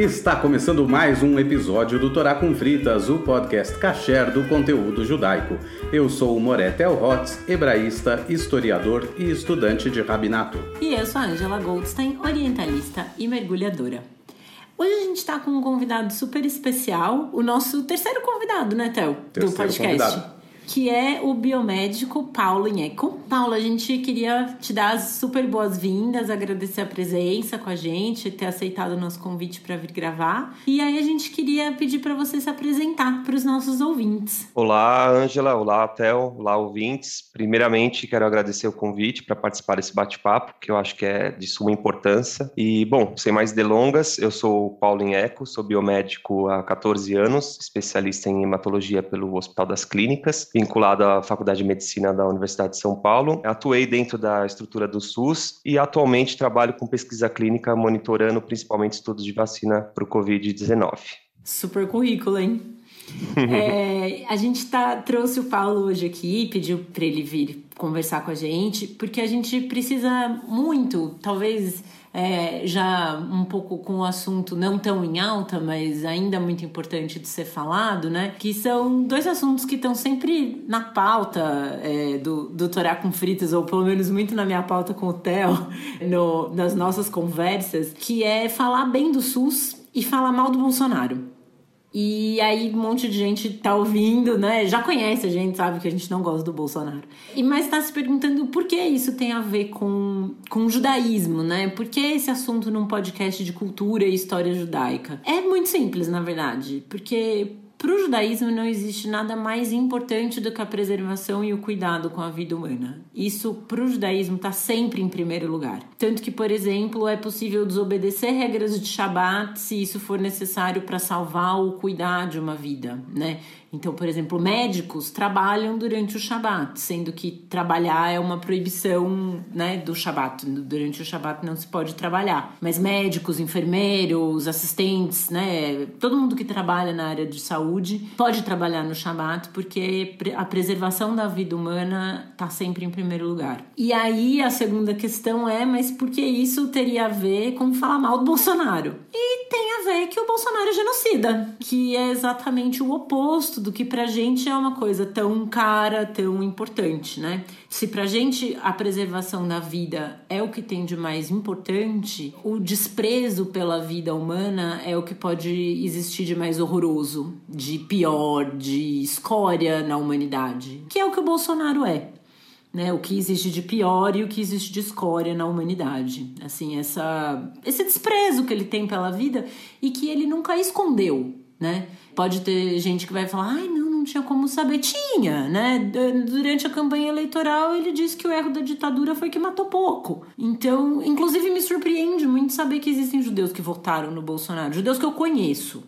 Está começando mais um episódio do Torá com Fritas, o podcast kasher do conteúdo judaico. Eu sou o Moret Elhotz, hebraísta, historiador e estudante de rabinato. E eu sou a Angela Goldstein, orientalista e mergulhadora. Hoje a gente está com um convidado super especial, o nosso terceiro convidado, né, Theo? Terceiro do podcast. convidado que é o biomédico Paulo Inheco. Paulo, a gente queria te dar as super boas-vindas, agradecer a presença com a gente, ter aceitado o nosso convite para vir gravar. E aí a gente queria pedir para você se apresentar para os nossos ouvintes. Olá, Ângela. Olá, Theo. Olá, ouvintes. Primeiramente, quero agradecer o convite para participar desse bate-papo, que eu acho que é de suma importância. E, bom, sem mais delongas, eu sou o Paulo Inheco, sou biomédico há 14 anos, especialista em hematologia pelo Hospital das Clínicas vinculado à Faculdade de Medicina da Universidade de São Paulo. Atuei dentro da estrutura do SUS e atualmente trabalho com pesquisa clínica, monitorando principalmente estudos de vacina para o Covid-19. Super currículo, hein? é, a gente tá, trouxe o Paulo hoje aqui, pediu para ele vir conversar com a gente, porque a gente precisa muito, talvez é, já um pouco com o assunto não tão em alta, mas ainda muito importante de ser falado, né? Que são dois assuntos que estão sempre na pauta é, do, do Torá com Fritas, ou pelo menos muito na minha pauta com o Theo, no, nas nossas conversas, que é falar bem do SUS e falar mal do Bolsonaro. E aí um monte de gente tá ouvindo, né? Já conhece a gente, sabe que a gente não gosta do Bolsonaro. E mas tá se perguntando por que isso tem a ver com, com o judaísmo, né? Por que esse assunto num podcast de cultura e história judaica? É muito simples, na verdade, porque para o judaísmo não existe nada mais importante do que a preservação e o cuidado com a vida humana. Isso para o judaísmo está sempre em primeiro lugar. Tanto que, por exemplo, é possível desobedecer regras de Shabat se isso for necessário para salvar ou cuidar de uma vida, né? Então, por exemplo, médicos trabalham durante o Shabat, sendo que trabalhar é uma proibição né, do Shabat. Durante o Shabat não se pode trabalhar. Mas médicos, enfermeiros, assistentes, né, todo mundo que trabalha na área de saúde pode trabalhar no Shabat, porque a preservação da vida humana está sempre em primeiro lugar. E aí a segunda questão é, mas por que isso teria a ver com falar mal do Bolsonaro? E tem a ver que o Bolsonaro é genocida, que é exatamente o oposto do que pra gente é uma coisa tão cara, tão importante, né? Se pra gente a preservação da vida é o que tem de mais importante, o desprezo pela vida humana é o que pode existir de mais horroroso, de pior, de escória na humanidade, que é o que o Bolsonaro é. Né, o que existe de pior e o que existe de escória na humanidade. Assim, essa, esse desprezo que ele tem pela vida e que ele nunca escondeu, né? Pode ter gente que vai falar, ai, não, não tinha como saber. Tinha, né? Durante a campanha eleitoral, ele disse que o erro da ditadura foi que matou pouco. Então, inclusive, me surpreende muito saber que existem judeus que votaram no Bolsonaro. Judeus que eu conheço,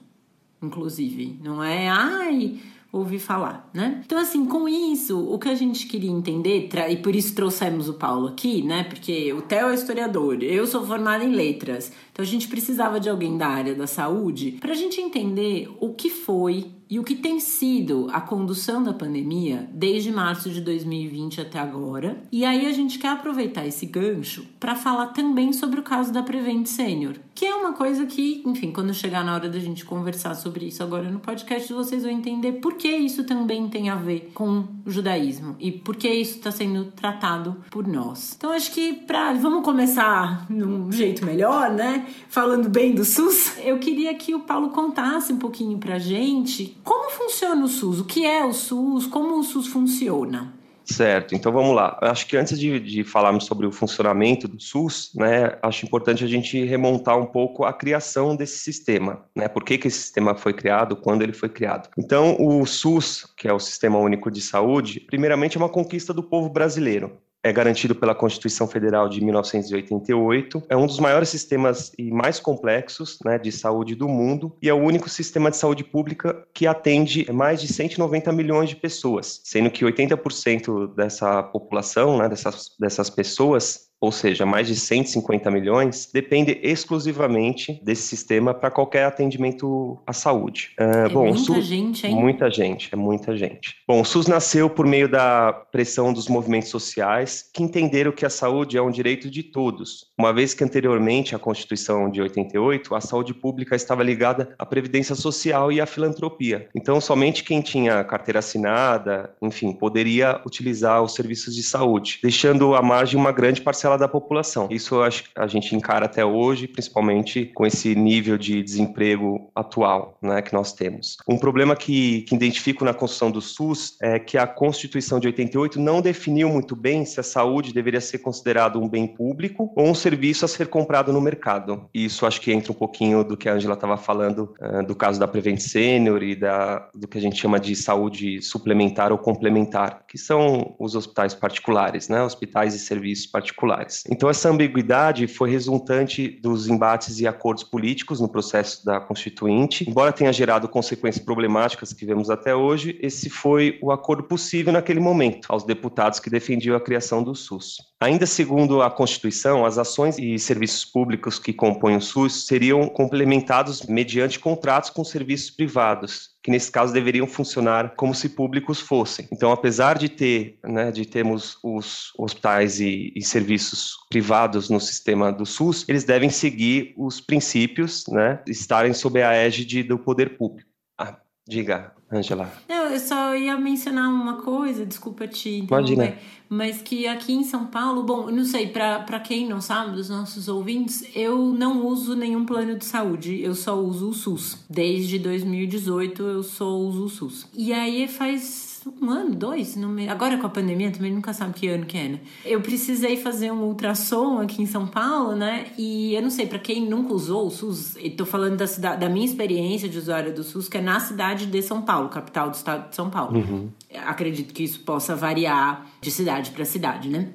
inclusive. Não é, ai ouvir falar, né? Então, assim, com isso, o que a gente queria entender, e por isso trouxemos o Paulo aqui, né? Porque o Theo é historiador, eu sou formada em letras, então a gente precisava de alguém da área da saúde para a gente entender o que foi e o que tem sido a condução da pandemia desde março de 2020 até agora. E aí a gente quer aproveitar esse gancho para falar também sobre o caso da Prevent Senior, que é uma coisa que, enfim, quando chegar na hora da gente conversar sobre isso agora no podcast, vocês vão entender por que isso também tem a ver com o judaísmo e por que isso está sendo tratado por nós. Então acho que para vamos começar num jeito melhor, né? Falando bem do SUS, eu queria que o Paulo contasse um pouquinho pra gente como funciona o SUS? O que é o SUS? Como o SUS funciona? Certo, então vamos lá. Acho que antes de, de, falarmos sobre o funcionamento do SUS, né, acho importante a gente remontar um pouco a criação desse sistema, né? Por que, que esse sistema foi criado, quando ele foi criado. Então, o SUS, que é o Sistema Único de Saúde, primeiramente é uma conquista do povo brasileiro é garantido pela Constituição Federal de 1988, é um dos maiores sistemas e mais complexos né, de saúde do mundo e é o único sistema de saúde pública que atende mais de 190 milhões de pessoas, sendo que 80% dessa população, né, dessas, dessas pessoas, ou seja, mais de 150 milhões, depende exclusivamente desse sistema para qualquer atendimento à saúde. Uh, é bom, muita SUS, gente, hein? Muita gente, é muita gente. Bom, o SUS nasceu por meio da pressão dos movimentos sociais que entenderam que a saúde é um direito de todos, uma vez que anteriormente à Constituição de 88, a saúde pública estava ligada à previdência social e à filantropia. Então, somente quem tinha carteira assinada, enfim, poderia utilizar os serviços de saúde, deixando à margem uma grande parcela da população. Isso a gente encara até hoje, principalmente com esse nível de desemprego atual né, que nós temos. Um problema que, que identifico na construção do SUS é que a Constituição de 88 não definiu muito bem se a saúde deveria ser considerado um bem público ou um serviço a ser comprado no mercado. Isso acho que entra um pouquinho do que a Angela estava falando, uh, do caso da Prevent Senior e da, do que a gente chama de saúde suplementar ou complementar, que são os hospitais particulares, né? hospitais e serviços particulares. Então, essa ambiguidade foi resultante dos embates e acordos políticos no processo da Constituinte. Embora tenha gerado consequências problemáticas que vemos até hoje, esse foi o acordo possível naquele momento aos deputados que defendiam a criação do SUS. Ainda segundo a Constituição, as ações e serviços públicos que compõem o SUS seriam complementados mediante contratos com serviços privados, que nesse caso deveriam funcionar como se públicos fossem. Então, apesar de ter, né, de termos os hospitais e, e, serviços privados no sistema do SUS, eles devem seguir os princípios, né, estarem sob a égide do poder público. Ah, diga, Angela. Não, eu só ia mencionar uma coisa, desculpa te Imagina. mas que aqui em São Paulo, bom, não sei, para quem não sabe, dos nossos ouvintes, eu não uso nenhum plano de saúde, eu só uso o SUS. Desde 2018 eu só uso o SUS. E aí faz um ano, dois, me... agora com a pandemia também nunca sabe que ano que é, né? Eu precisei fazer um ultrassom aqui em São Paulo, né? E eu não sei, para quem nunca usou o SUS, tô falando da, cidade, da minha experiência de usuária do SUS, que é na cidade de São Paulo, capital do estado de São Paulo. Uhum. Acredito que isso possa variar de cidade para cidade, né?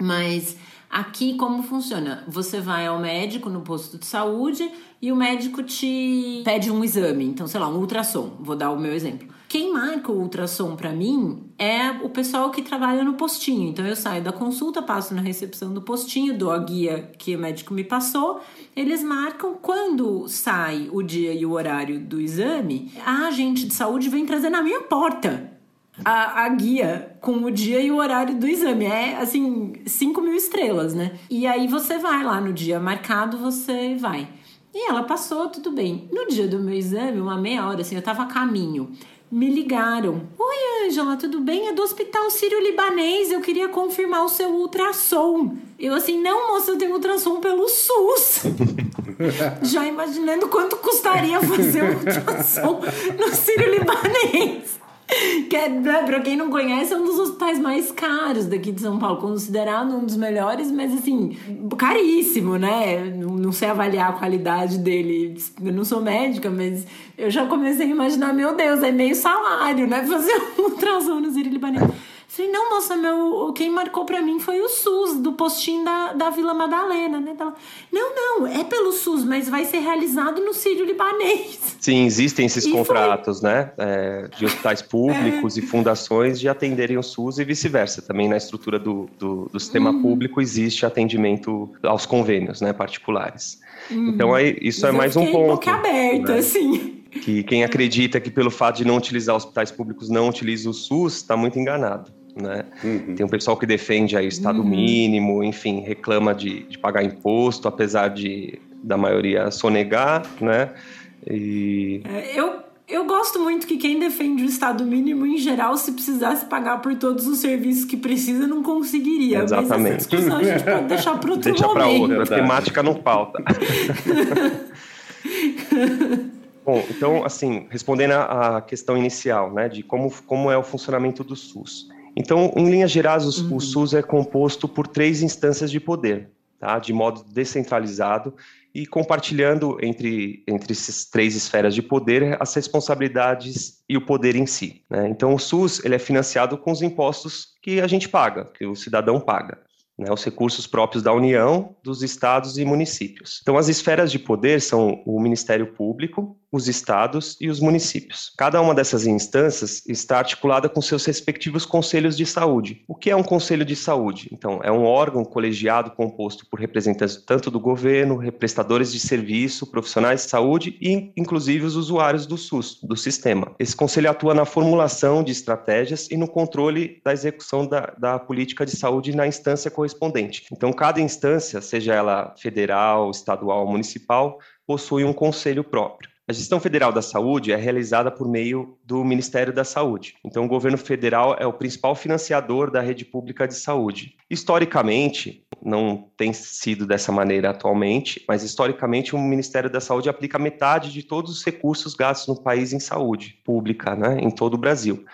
Mas aqui como funciona? Você vai ao médico no posto de saúde e o médico te pede um exame, então sei lá, um ultrassom. Vou dar o meu exemplo. Quem marca o ultrassom para mim é o pessoal que trabalha no postinho. Então eu saio da consulta, passo na recepção do postinho, dou a guia que o médico me passou. Eles marcam quando sai o dia e o horário do exame, a agente de saúde vem trazer na minha porta. A, a, guia com o dia e o horário do exame. É assim, 5 mil estrelas, né? E aí você vai lá no dia marcado, você vai. E ela passou, tudo bem. No dia do meu exame, uma meia hora, assim, eu tava a caminho me ligaram. Oi, Ângela, tudo bem? É do Hospital Sírio-Libanês. Eu queria confirmar o seu ultrassom. Eu assim, não, moça, eu tenho ultrassom pelo SUS. Já imaginando quanto custaria fazer um ultrassom no Sírio-Libanês. Que é, né, pra quem não conhece, é um dos hospitais mais caros daqui de São Paulo, considerado um dos melhores, mas assim, caríssimo, né? Não sei avaliar a qualidade dele. Eu não sou médica, mas eu já comecei a imaginar, meu Deus, é meio salário, né? Fazer um ultrassom no Sírio Libanês. Falei, não, moça, meu, quem marcou para mim foi o SUS, do postinho da, da Vila Madalena, né? Ela, não, não, é pelo SUS, mas vai ser realizado no Sírio Libanês. Sim, existem esses e contratos, foi... né? É, de hospitais públicos é. e fundações de atenderem o SUS e vice-versa. Também na estrutura do, do, do sistema uhum. público existe atendimento aos convênios, né? Particulares. Uhum. Então, aí, isso mas é mais um ponto. Boca aberta, né? assim que quem acredita que pelo fato de não utilizar hospitais públicos não utiliza o SUS está muito enganado. Né? Uhum. Tem um pessoal que defende aí o estado uhum. mínimo, enfim, reclama de, de pagar imposto, apesar de da maioria sonegar, né? E... É, eu, eu gosto muito que quem defende o Estado mínimo, em geral, se precisasse pagar por todos os serviços que precisa, não conseguiria. Exatamente. Mas essa discussão a gente pode deixar para outro Deixa para outra, a temática não falta. Bom, então, assim, respondendo à questão inicial, né, de como, como é o funcionamento do SUS. Então, em linhas gerais, o, uhum. o SUS é composto por três instâncias de poder, tá, de modo descentralizado e compartilhando entre, entre essas três esferas de poder as responsabilidades e o poder em si. Né? Então, o SUS ele é financiado com os impostos que a gente paga, que o cidadão paga né, os recursos próprios da União, dos estados e municípios. Então, as esferas de poder são o Ministério Público, os estados e os municípios. Cada uma dessas instâncias está articulada com seus respectivos conselhos de saúde. O que é um conselho de saúde? Então, é um órgão colegiado composto por representantes tanto do governo, prestadores de serviço, profissionais de saúde e, inclusive, os usuários do SUS, do sistema. Esse conselho atua na formulação de estratégias e no controle da execução da, da política de saúde na instância correspondente. Então, cada instância, seja ela federal, estadual ou municipal, possui um conselho próprio. A gestão federal da saúde é realizada por meio do Ministério da Saúde. Então, o governo federal é o principal financiador da rede pública de saúde. Historicamente, não tem sido dessa maneira atualmente, mas historicamente o Ministério da Saúde aplica metade de todos os recursos gastos no país em saúde pública, né, em todo o Brasil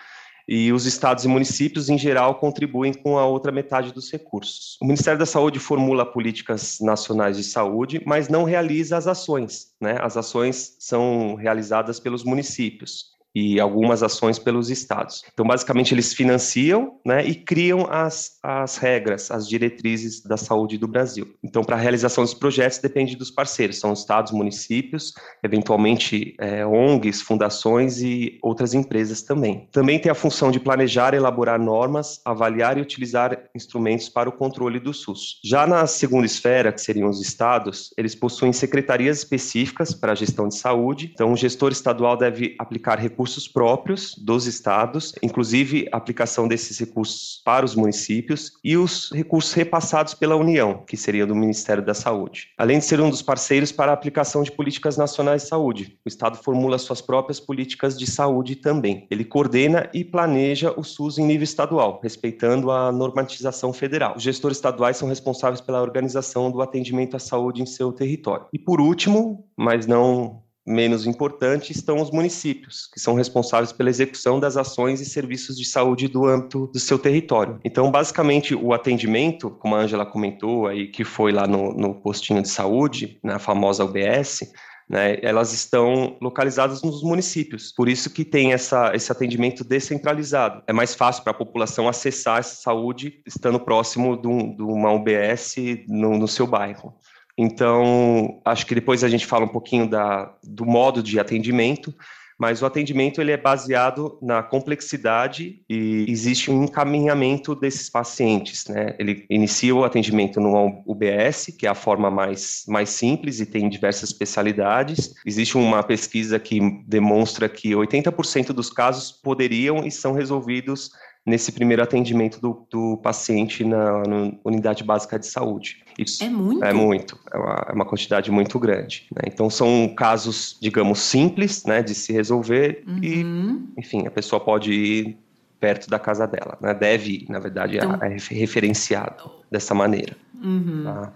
e os estados e municípios, em geral, contribuem com a outra metade dos recursos. O Ministério da Saúde formula políticas nacionais de saúde, mas não realiza as ações. Né? As ações são realizadas pelos municípios e algumas ações pelos estados. Então, basicamente, eles financiam né, e criam as, as regras, as diretrizes da saúde do Brasil. Então, para a realização dos projetos, depende dos parceiros, são estados, municípios, eventualmente é, ONGs, fundações e outras empresas também. Também tem a função de planejar, elaborar normas, avaliar e utilizar instrumentos para o controle do SUS. Já na segunda esfera, que seriam os estados, eles possuem secretarias específicas para a gestão de saúde, então o gestor estadual deve aplicar recursos recursos próprios dos estados, inclusive aplicação desses recursos para os municípios e os recursos repassados pela União, que seria do Ministério da Saúde. Além de ser um dos parceiros para a aplicação de políticas nacionais de saúde, o estado formula suas próprias políticas de saúde também. Ele coordena e planeja o SUS em nível estadual, respeitando a normatização federal. Os gestores estaduais são responsáveis pela organização do atendimento à saúde em seu território. E por último, mas não menos importante estão os municípios, que são responsáveis pela execução das ações e serviços de saúde do âmbito do seu território. Então, basicamente, o atendimento, como a Angela comentou aí, que foi lá no, no postinho de saúde, na famosa UBS, né, elas estão localizadas nos municípios. Por isso que tem essa, esse atendimento descentralizado. É mais fácil para a população acessar essa saúde estando próximo de, um, de uma UBS no, no seu bairro. Então, acho que depois a gente fala um pouquinho da, do modo de atendimento, mas o atendimento ele é baseado na complexidade e existe um encaminhamento desses pacientes, né? Ele inicia o atendimento no UBS, que é a forma mais, mais simples e tem diversas especialidades. Existe uma pesquisa que demonstra que 80% dos casos poderiam e são resolvidos nesse primeiro atendimento do, do paciente na, na, unidade básica de saúde. Isso é muito? É muito, é uma, é uma quantidade muito grande. Né? Então, são casos, digamos, simples né, de se resolver uhum. e, enfim, a pessoa pode ir perto da casa dela, né? deve na verdade, então... é referenciado dessa maneira. Uhum. Tá?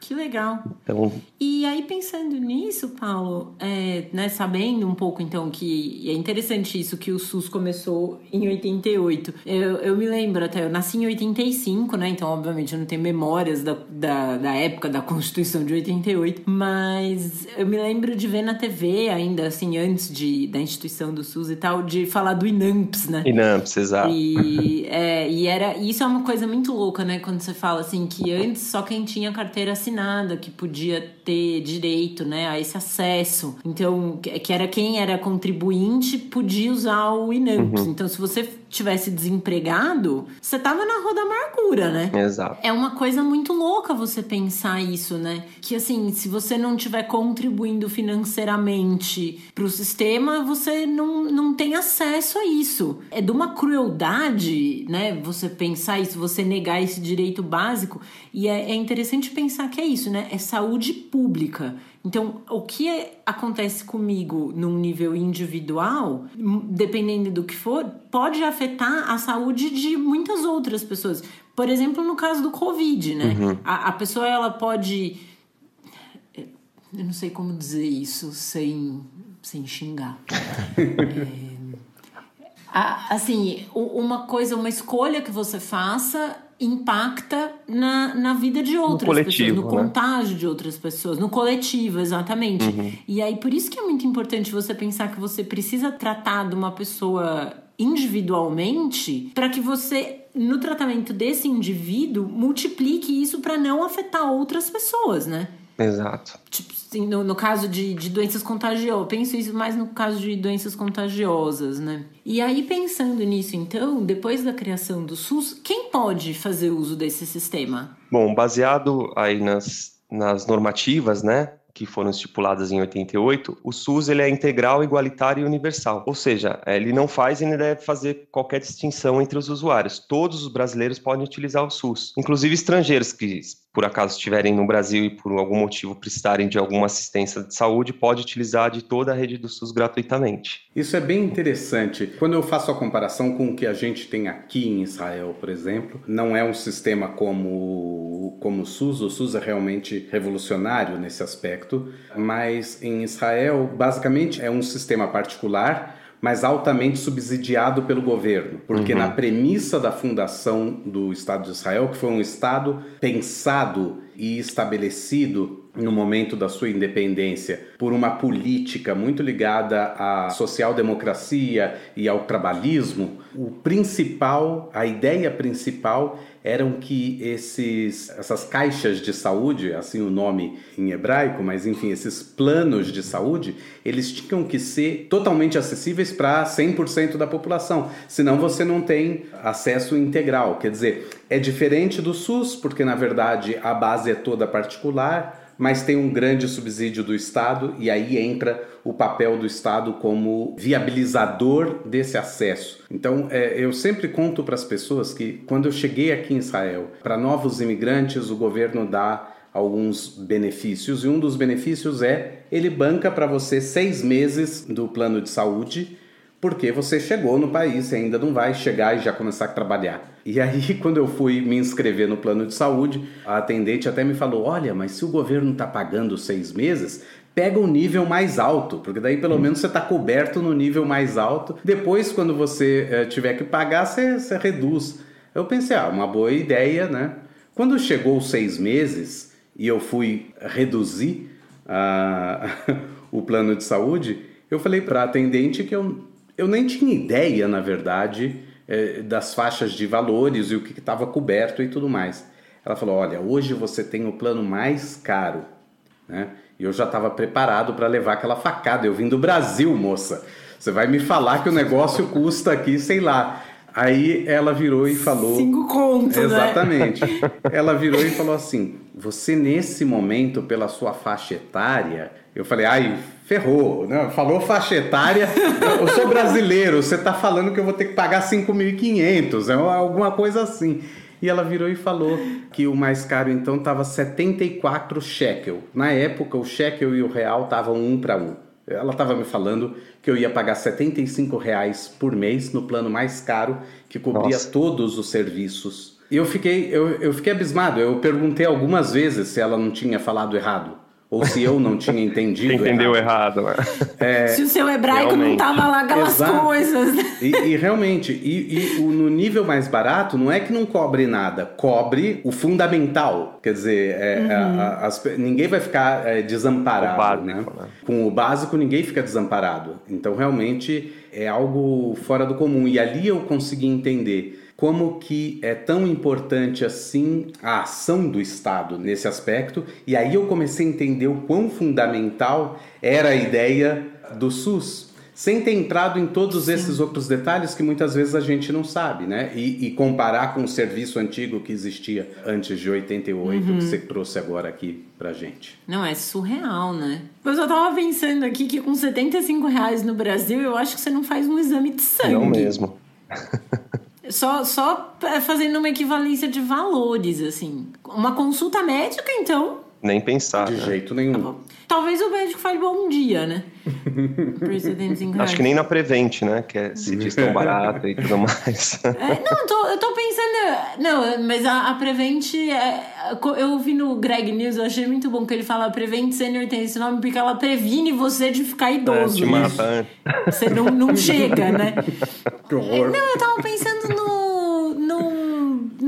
Que legal. Então... E aí, pensando nisso, Paulo, é, né, sabendo um pouco, então, que é interessante isso, que o SUS começou em 88. Eu, eu me lembro até, eu nasci em 85, né? Então, obviamente, eu não tenho memórias da, da, da época da Constituição de 88, mas eu me lembro de ver na TV ainda, assim, antes de, da instituição do SUS e tal, de falar do INAMPS, né? INAMPS, exato. E, é, e era, isso é uma coisa muito louca, né? Quando você fala assim, que antes só quem tinha carteira assinada assinada que podia ter direito né, a esse acesso. Então, que era quem era contribuinte podia usar o INAMPS. Uhum. Então, se você tivesse desempregado, você tava na roda amargura, né? Exato. É uma coisa muito louca você pensar isso, né? Que assim, se você não tiver contribuindo financeiramente pro sistema, você não, não tem acesso a isso. É de uma crueldade, né? Você pensar isso, você negar esse direito básico. E é, é interessante pensar que é isso, né? É saúde pública. Então, o que acontece comigo num nível individual, dependendo do que for, pode afetar a saúde de muitas outras pessoas. Por exemplo, no caso do Covid, né? Uhum. A, a pessoa ela pode. Eu não sei como dizer isso sem, sem xingar. é, assim, uma coisa, uma escolha que você faça impacta na, na vida de outras no pessoas, no né? contágio de outras pessoas, no coletivo, exatamente. Uhum. E aí, por isso que é muito importante você pensar que você precisa tratar de uma pessoa individualmente para que você no tratamento desse indivíduo multiplique isso para não afetar outras pessoas, né? Exato. Tipo, assim, no, no caso de, de doenças contagiosas, penso isso mais no caso de doenças contagiosas, né? E aí, pensando nisso, então, depois da criação do SUS, quem pode fazer uso desse sistema? Bom, baseado aí nas, nas normativas, né? que foram estipuladas em 88, o SUS ele é integral, igualitário e universal. Ou seja, ele não faz e nem deve fazer qualquer distinção entre os usuários. Todos os brasileiros podem utilizar o SUS, inclusive estrangeiros que por acaso estiverem no Brasil e por algum motivo precisarem de alguma assistência de saúde, pode utilizar de toda a rede do SUS gratuitamente. Isso é bem interessante. Quando eu faço a comparação com o que a gente tem aqui em Israel, por exemplo, não é um sistema como, como o SUS, o SUS é realmente revolucionário nesse aspecto, mas em Israel, basicamente, é um sistema particular mas altamente subsidiado pelo governo, porque uhum. na premissa da fundação do Estado de Israel, que foi um Estado pensado e estabelecido no momento da sua independência por uma política muito ligada à social-democracia e ao trabalhismo, o principal, a ideia principal eram que esses, essas caixas de saúde, assim o nome em hebraico, mas enfim, esses planos de saúde, eles tinham que ser totalmente acessíveis para 100% da população, senão você não tem acesso integral. Quer dizer, é diferente do SUS, porque na verdade a base é toda particular, mas tem um grande subsídio do Estado e aí entra o papel do Estado como viabilizador desse acesso. Então, é, eu sempre conto para as pessoas que quando eu cheguei aqui em Israel, para novos imigrantes, o governo dá alguns benefícios e um dos benefícios é ele banca para você seis meses do plano de saúde porque você chegou no país e ainda não vai chegar e já começar a trabalhar. E aí, quando eu fui me inscrever no plano de saúde, a atendente até me falou: Olha, mas se o governo está pagando seis meses, pega o um nível mais alto, porque daí pelo menos você está coberto no nível mais alto. Depois, quando você é, tiver que pagar, você, você reduz. Eu pensei: Ah, uma boa ideia, né? Quando chegou os seis meses e eu fui reduzir uh, o plano de saúde, eu falei para a atendente que eu eu nem tinha ideia, na verdade, é, das faixas de valores e o que estava coberto e tudo mais. Ela falou: Olha, hoje você tem o plano mais caro. Né? E eu já estava preparado para levar aquela facada. Eu vim do Brasil, moça. Você vai me falar que o negócio custa aqui, sei lá. Aí ela virou e falou. Cinco contos, né? Exatamente. Né? ela virou e falou assim: Você, nesse momento, pela sua faixa etária. Eu falei: Ai, ferrou, né? Falou faixa etária, eu sou brasileiro, você está falando que eu vou ter que pagar 5.500, é alguma coisa assim. E ela virou e falou que o mais caro então estava 74 shekel. Na época, o shekel e o real estavam um para um. Ela estava me falando que eu ia pagar 75 reais por mês no plano mais caro, que cobria Nossa. todos os serviços. E eu fiquei, eu, eu fiquei abismado. Eu perguntei algumas vezes se ela não tinha falado errado ou se eu não tinha entendido. Entendeu errado, errado né? é, Se o seu hebraico realmente. não estava lá aquelas Exato. coisas. E, e realmente, e, e o, no nível mais barato, não é que não cobre nada, cobre o fundamental. Quer dizer, é, uhum. a, as, ninguém vai ficar é, desamparado. O básico, né? né? Com o básico, ninguém fica desamparado. Então, realmente, é algo fora do comum. E ali eu consegui entender como que é tão importante assim a ação do Estado nesse aspecto, e aí eu comecei a entender o quão fundamental era a ideia do SUS, sem ter entrado em todos Sim. esses outros detalhes que muitas vezes a gente não sabe, né? E, e comparar com o serviço antigo que existia antes de 88, uhum. que você trouxe agora aqui pra gente. Não, é surreal, né? Mas eu tava pensando aqui que com 75 reais no Brasil, eu acho que você não faz um exame de sangue. Não mesmo. Só, só fazendo uma equivalência de valores, assim. Uma consulta médica, então. Nem pensar. De né? jeito nenhum. Tá Talvez o médico fale bom dia, né? Acho que nem na Prevent, né? Que é, se diz tão barato e tudo mais. É, não, eu tô, eu tô pensando. Não, mas a, a Prevent. É, eu ouvi no Greg News, eu achei muito bom que ele fala Prevent Senior tem esse nome porque ela previne você de ficar idoso. É, te mata. Você não, não chega, né? Que horror. Não, eu tava pensando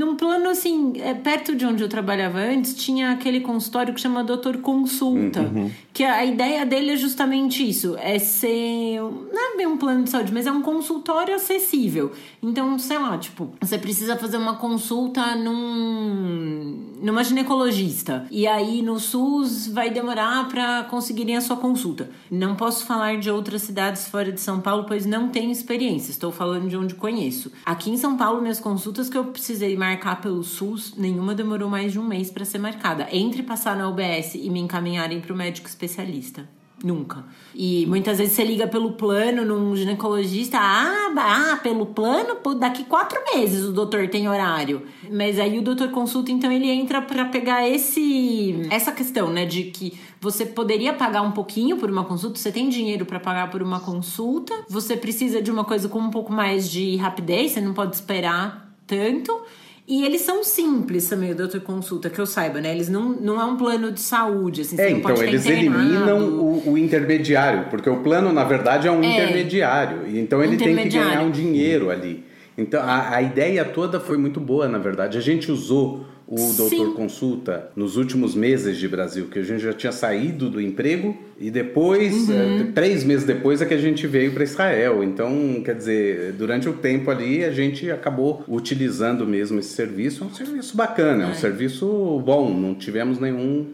num um plano assim, é, perto de onde eu trabalhava antes, tinha aquele consultório que chama Doutor Consulta. Uhum. Que a ideia dele é justamente isso: é ser. Não é bem um plano de saúde, mas é um consultório acessível. Então, sei lá, tipo, você precisa fazer uma consulta num, numa ginecologista. E aí no SUS vai demorar para conseguirem a sua consulta. Não posso falar de outras cidades fora de São Paulo, pois não tenho experiência. Estou falando de onde conheço. Aqui em São Paulo, minhas consultas que eu precisei marcar pelo SUS, nenhuma demorou mais de um mês para ser marcada. Entre passar na UBS e me encaminharem para o médico especialista. Nunca. E muitas vezes você liga pelo plano num ginecologista, ah, ah, pelo plano, daqui quatro meses o doutor tem horário. Mas aí o doutor consulta, então ele entra para pegar esse essa questão, né, de que você poderia pagar um pouquinho por uma consulta, você tem dinheiro para pagar por uma consulta, você precisa de uma coisa com um pouco mais de rapidez, você não pode esperar tanto. E eles são simples também, doutor consulta, que eu saiba, né? Eles não, não é um plano de saúde, assim, É, então eles eliminam o, o, intermediário, porque o plano, na verdade, é um é, intermediário. Então ele tem que ganhar um dinheiro ali. Então a, a ideia toda foi muito boa, na verdade. A gente usou o doutor Sim. consulta nos últimos meses de Brasil, que a gente já tinha saído do emprego e depois, uhum. é, três meses depois, é que a gente veio para Israel. Então, quer dizer, durante o tempo ali, a gente acabou utilizando mesmo esse serviço. É um serviço bacana, é um é. serviço bom, não tivemos nenhum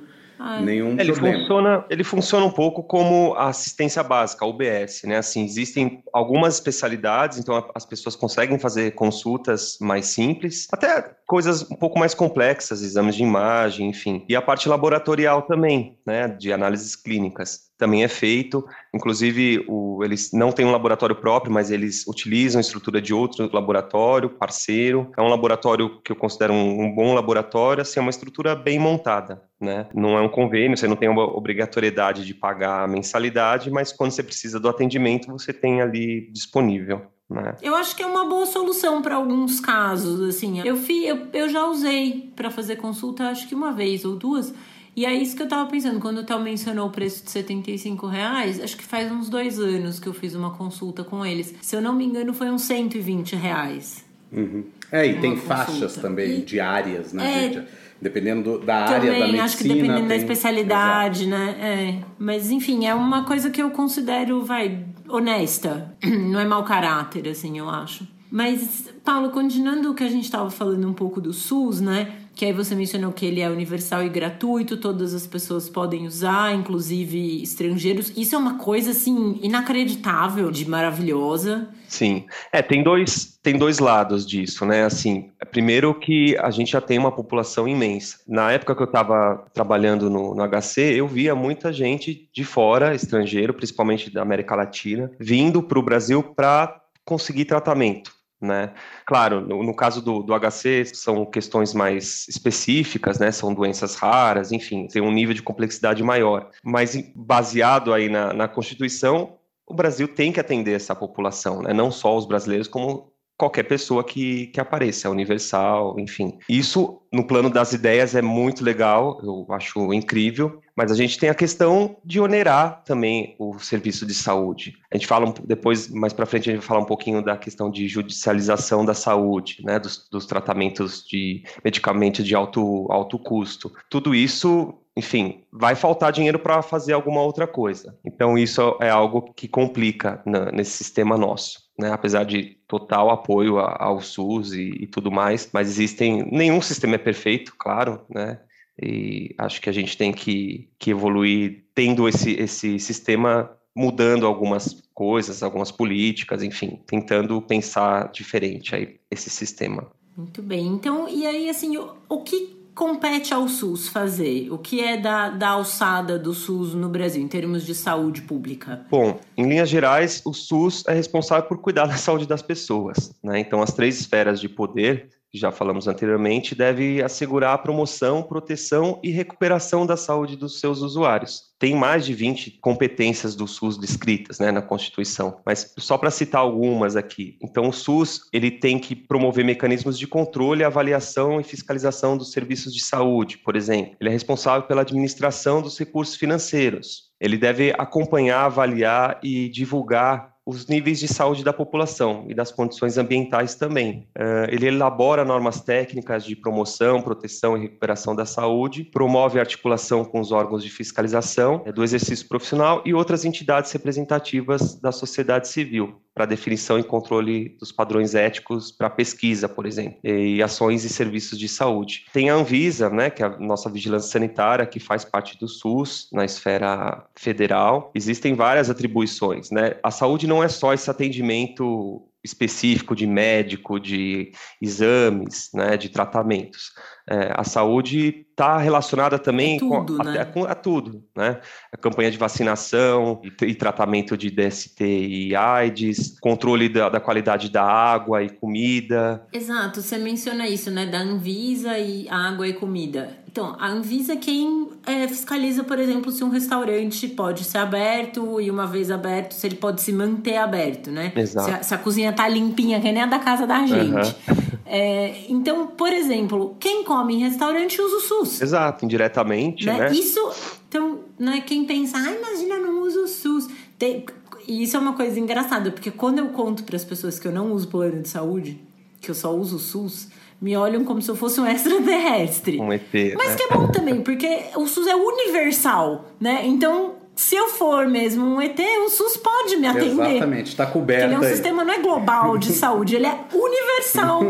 nenhum ele problema. Funciona, ele funciona um pouco como a assistência básica, a UBS, né? Assim, existem algumas especialidades, então as pessoas conseguem fazer consultas mais simples, até coisas um pouco mais complexas, exames de imagem, enfim. E a parte laboratorial também, né, de análises clínicas também é feito. Inclusive, o, eles não têm um laboratório próprio, mas eles utilizam a estrutura de outro laboratório, parceiro. É um laboratório que eu considero um, um bom laboratório, assim, é uma estrutura bem montada. Né? Não é um convênio, você não tem uma obrigatoriedade de pagar a mensalidade, mas quando você precisa do atendimento, você tem ali disponível. Né? Eu acho que é uma boa solução para alguns casos. Assim, eu, fi, eu, eu já usei para fazer consulta, acho que uma vez ou duas. E é isso que eu tava pensando, quando o Theo mencionou o preço de 75 reais, acho que faz uns dois anos que eu fiz uma consulta com eles. Se eu não me engano, foi uns 120 reais. Uhum. É, e tem consulta. faixas também e... diárias, né? É... Dependendo do, da área da medicina. acho que dependendo tem... da especialidade, Exato. né? É. Mas enfim, é uma coisa que eu considero, vai, honesta. Não é mau caráter, assim, eu acho. Mas, Paulo, continuando o que a gente estava falando um pouco do SUS, né? Que aí você mencionou que ele é universal e gratuito, todas as pessoas podem usar, inclusive estrangeiros. Isso é uma coisa assim inacreditável, de maravilhosa. Sim, é tem dois tem dois lados disso, né? Assim, primeiro que a gente já tem uma população imensa. Na época que eu estava trabalhando no, no HC, eu via muita gente de fora, estrangeiro, principalmente da América Latina, vindo para o Brasil para conseguir tratamento né? Claro, no, no caso do, do, HC são questões mais específicas, né? São doenças raras, enfim, tem um nível de complexidade maior. Mas baseado aí na, na Constituição, o Brasil tem que atender essa população, né? Não só os brasileiros, como qualquer pessoa que, que apareça, é universal, enfim. Isso, no plano das ideias, é muito legal, eu acho incrível, mas a gente tem a questão de onerar também o serviço de saúde. A gente fala, depois, mais para frente, a gente vai falar um pouquinho da questão de judicialização da saúde, né, dos, dos tratamentos de medicamentos de alto, alto custo. Tudo isso enfim, vai faltar dinheiro para fazer alguma outra coisa. Então, isso é algo que complica nesse sistema nosso né, apesar de total apoio ao SUS e, e, tudo mais, mas existem, nenhum sistema é perfeito, claro, né, e acho que a gente tem que, que evoluir tendo esse, esse sistema mudando algumas coisas, algumas políticas, enfim, tentando pensar diferente aí esse sistema. Muito bem. Então, e aí, assim, o, o que compete ao SUS fazer? O que é da, da alçada do SUS no Brasil, em termos de saúde pública? Bom, em linhas gerais, o SUS é responsável por cuidar da saúde das pessoas. Né? Então, as três esferas de poder já falamos anteriormente, deve assegurar a promoção, proteção e recuperação da saúde dos seus usuários. Tem mais de 20 competências do SUS descritas né, na Constituição, mas só para citar algumas aqui. Então, o SUS ele tem que promover mecanismos de controle, avaliação e fiscalização dos serviços de saúde, por exemplo. Ele é responsável pela administração dos recursos financeiros. Ele deve acompanhar, avaliar e divulgar os níveis de saúde da população e das condições ambientais também. Uh, ele elabora normas técnicas de promoção, proteção e recuperação da saúde, promove a articulação com os órgãos de fiscalização é, do exercício profissional e outras entidades representativas da sociedade civil para definição e controle dos padrões éticos para pesquisa, por exemplo, e ações e serviços de saúde. Tem a Anvisa, né, que é a nossa vigilância sanitária, que faz parte do SUS na esfera federal. Existem várias atribuições, né? A saúde não é só esse atendimento específico de médico, de exames, né, de tratamentos. É, a saúde está relacionada também é tudo, com, né? a, com, a, tudo, né? A campanha de vacinação e, e, tratamento de DST e AIDS, controle da, da, qualidade da água e comida. Exato, você menciona isso, né? Da Anvisa e água e comida. Então, a Anvisa é quem é, fiscaliza, por exemplo, se um restaurante pode ser aberto e uma vez aberto, se ele pode se manter aberto, né? Exato. Se a, se a cozinha tá limpinha, que nem a da casa da gente. Uhum. É, então, por exemplo, quem come em restaurante usa o SUS. Exato, indiretamente, né? né? Isso, então, né, quem pensa, ah, imagina, não uso o SUS. Tem, e isso é uma coisa engraçada, porque quando eu conto para as pessoas que eu não uso plano de saúde, que eu só uso o SUS, me olham como se eu fosse um extraterrestre. Um ET. Mas né? que é bom também, porque o SUS é universal, né? Então, se eu for mesmo um ET, o SUS pode me atender. Exatamente, está coberto. Ele é um aí. sistema não é global de saúde, ele é universal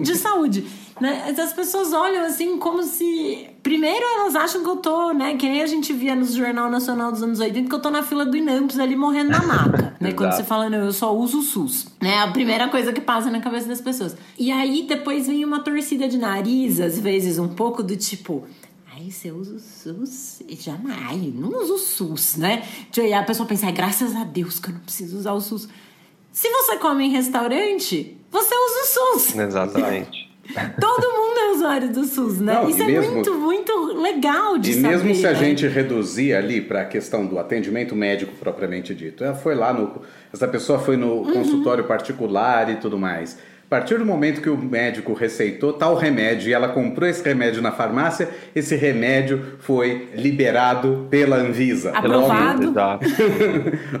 de saúde. Né? As pessoas olham assim como se. Primeiro elas acham que eu tô, né? Que nem a gente via no Jornal Nacional dos anos 80, que eu tô na fila do Inamps ali morrendo na maca. né? Quando você fala, não, eu só uso o SUS. Né? A primeira coisa que passa na cabeça das pessoas. E aí depois vem uma torcida de nariz, às vezes, um pouco do tipo. Ai, você usa o SUS? Jamais, não uso o SUS, né? E a pessoa pensa, graças a Deus que eu não preciso usar o SUS. Se você come em restaurante, você usa o SUS. Exatamente. Todo mundo é usuário do SUS, né? Não, Isso é mesmo, muito, muito legal de e saber. E mesmo se a né? gente reduzir ali para a questão do atendimento médico propriamente dito, ela foi lá no. Essa pessoa foi no uhum. consultório particular e tudo mais. A partir do momento que o médico receitou tal remédio e ela comprou esse remédio na farmácia, esse remédio foi liberado pela Anvisa. Aprovado. Logo,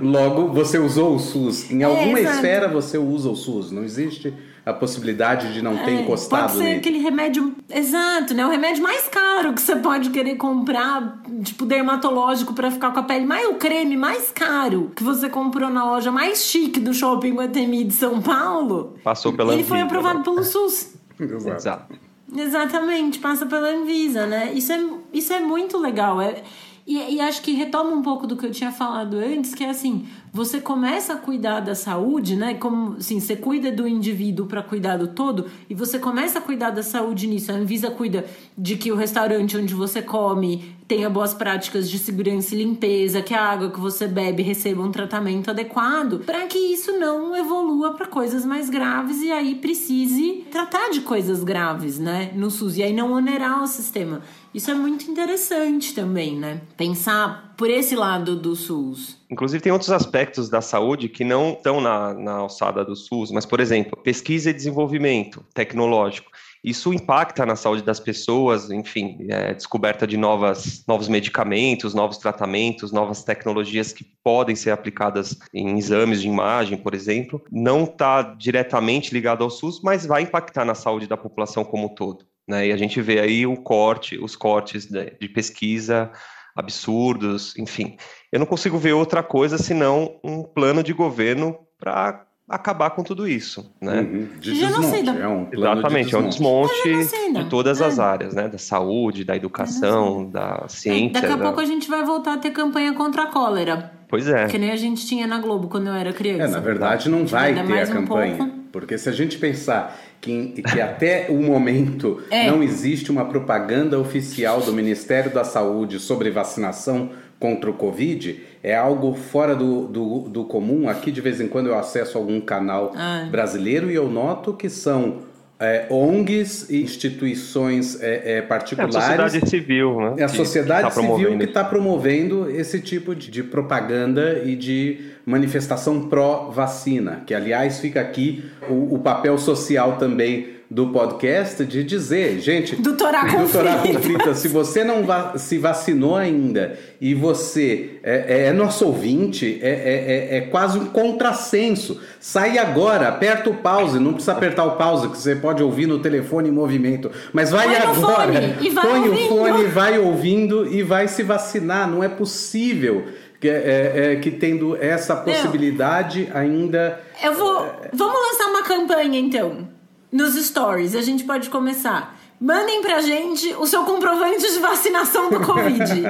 Logo você usou o SUS. Em alguma é, esfera você usa o SUS. Não existe a possibilidade de não ter é, encostado Pode ser nele. aquele remédio. Exato, né? O remédio mais caro que você pode querer comprar, tipo dermatológico, para ficar com a pele mais. O creme mais caro que você comprou na loja mais chique do shopping Guatemi de São Paulo. Passou pela Ele Anvisa, foi aprovado né? pelo SUS. Exato. Exatamente, passa pela Anvisa, né? Isso é, isso é muito legal. É, e, e, acho que retoma um pouco do que eu tinha falado antes, que é assim, você começa a cuidar da saúde, né? Como assim, você cuida do indivíduo para cuidar do todo, e você começa a cuidar da saúde nisso. A Anvisa cuida de que o restaurante onde você come tenha boas práticas de segurança e limpeza, que a água que você bebe receba um tratamento adequado, para que isso não evolua para coisas mais graves e aí precise tratar de coisas graves, né? No SUS, e aí não onerar o sistema. Isso é muito interessante também, né? Pensar por esse lado do SUS. Inclusive, tem outros aspectos da saúde que não estão na, na alçada do SUS, mas, por exemplo, pesquisa e desenvolvimento tecnológico. Isso impacta na saúde das pessoas, enfim, é, descoberta de novas, novos medicamentos, novos tratamentos, novas tecnologias que podem ser aplicadas em exames de imagem, por exemplo. Não está diretamente ligado ao SUS, mas vai impactar na saúde da população como um todo. Né? E a gente vê aí o corte, os cortes de, de pesquisa absurdos, enfim. Eu não consigo ver outra coisa senão um plano de governo para acabar com tudo isso, né? Uhum. De desmonte. É um Exatamente, de é um desmonte de todas as é. áreas, né? Da saúde, da educação, da ciência. É, daqui a da... pouco a gente vai voltar a ter campanha contra a cólera. Pois é. Que nem a gente tinha na Globo quando eu era criança. É, na verdade não vai ter a campanha. Um porque se a gente pensar que, que até o momento é. não existe uma propaganda oficial do Ministério da Saúde sobre vacinação contra o Covid, é algo fora do, do, do comum. Aqui, de vez em quando, eu acesso algum canal ah. brasileiro e eu noto que são é, ONGs e instituições é, é, particulares. É a sociedade civil, né? É a sociedade que tá civil que está promovendo esse tipo de, de, propaganda e de manifestação pró-vacina, que aliás fica aqui o, o papel social também do podcast de dizer, gente, com com frita, se você não va se vacinou ainda e você é, é, é nosso ouvinte, é, é, é, é, quase um contrassenso. Sai agora, aperta o pause, não precisa apertar o pause, que você pode ouvir no telefone em movimento, mas vai agora, fone, vai põe ouvindo. o fone, vai ouvindo e vai se vacinar. Não é possível que, é, é, que tendo essa possibilidade ainda. Eu vou. Vamos lançar uma campanha então. Nos stories, a gente pode começar. Mandem pra gente o seu comprovante de vacinação do Covid.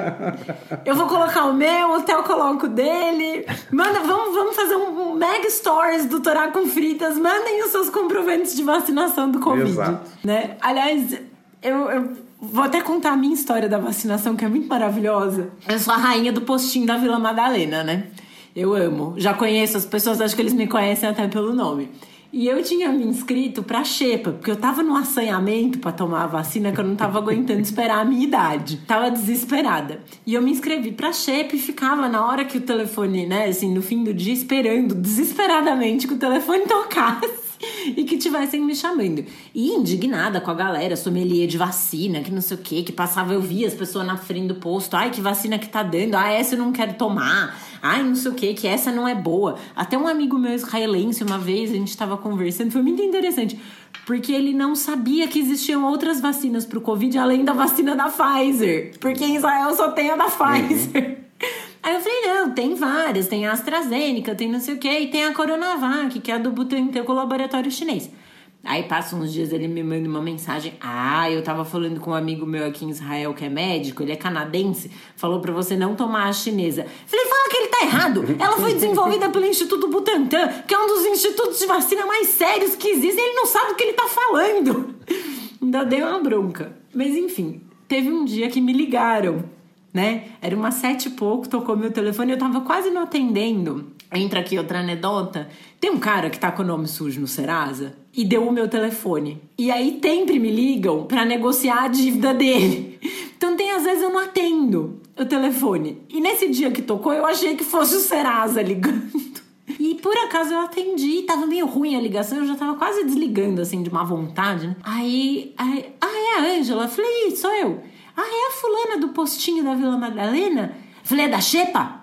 Eu vou colocar o meu, o Theo coloca o dele. Manda, vamos, vamos fazer um mega stories do Torá com fritas. Mandem os seus comprovantes de vacinação do Covid. Exato. Né? Aliás, eu, eu vou até contar a minha história da vacinação, que é muito maravilhosa. Eu sou a rainha do postinho da Vila Madalena, né? Eu amo. Já conheço as pessoas, acho que eles me conhecem até pelo nome. E eu tinha me inscrito pra Xepa, porque eu tava no assanhamento pra tomar a vacina que eu não tava aguentando esperar a minha idade. Tava desesperada. E eu me inscrevi pra Xepa e ficava na hora que o telefone, né, assim, no fim do dia, esperando desesperadamente que o telefone tocasse e que tivessem me chamando. E indignada com a galera, sommelier de vacina, que não sei o que, que passava, eu via as pessoas na frente do posto, ai, que vacina que tá dando, ah, essa eu não quero tomar, ai, não sei o que, que essa não é boa. Até um amigo meu israelense, uma vez, a gente tava conversando, foi muito interessante, porque ele não sabia que existiam outras vacinas pro Covid, além da vacina da Pfizer, porque em Israel só tem a da Pfizer. Aí eu falei, não, tem várias, tem a AstraZeneca, tem não sei o que, e tem a Coronavac, que é a do Butantan com o laboratório chinês. Aí passa uns dias ele me manda uma mensagem. Ah, eu tava falando com um amigo meu aqui em Israel que é médico, ele é canadense, falou para você não tomar a chinesa. Falei, fala que ele tá errado. Ela foi desenvolvida pelo Instituto Butantan, que é um dos institutos de vacina mais sérios que existem. Ele não sabe o que ele tá falando. Ainda deu uma bronca. Mas enfim, teve um dia que me ligaram né? Era umas sete e pouco, tocou meu telefone, eu tava quase não atendendo. Entra aqui outra anedota. Tem um cara que tá com o nome sujo no Serasa e deu o meu telefone. E aí sempre me ligam para negociar a dívida dele. Então tem às vezes eu não atendo o telefone. E nesse dia que tocou, eu achei que fosse o Serasa ligando. E por acaso eu atendi, tava meio ruim a ligação, eu já tava quase desligando, assim, de má vontade, né? Aí, aí ah, é a Ângela? Falei, sou eu. Ah, é a fulana do postinho da Vila Madalena? Falei, é da Xepa?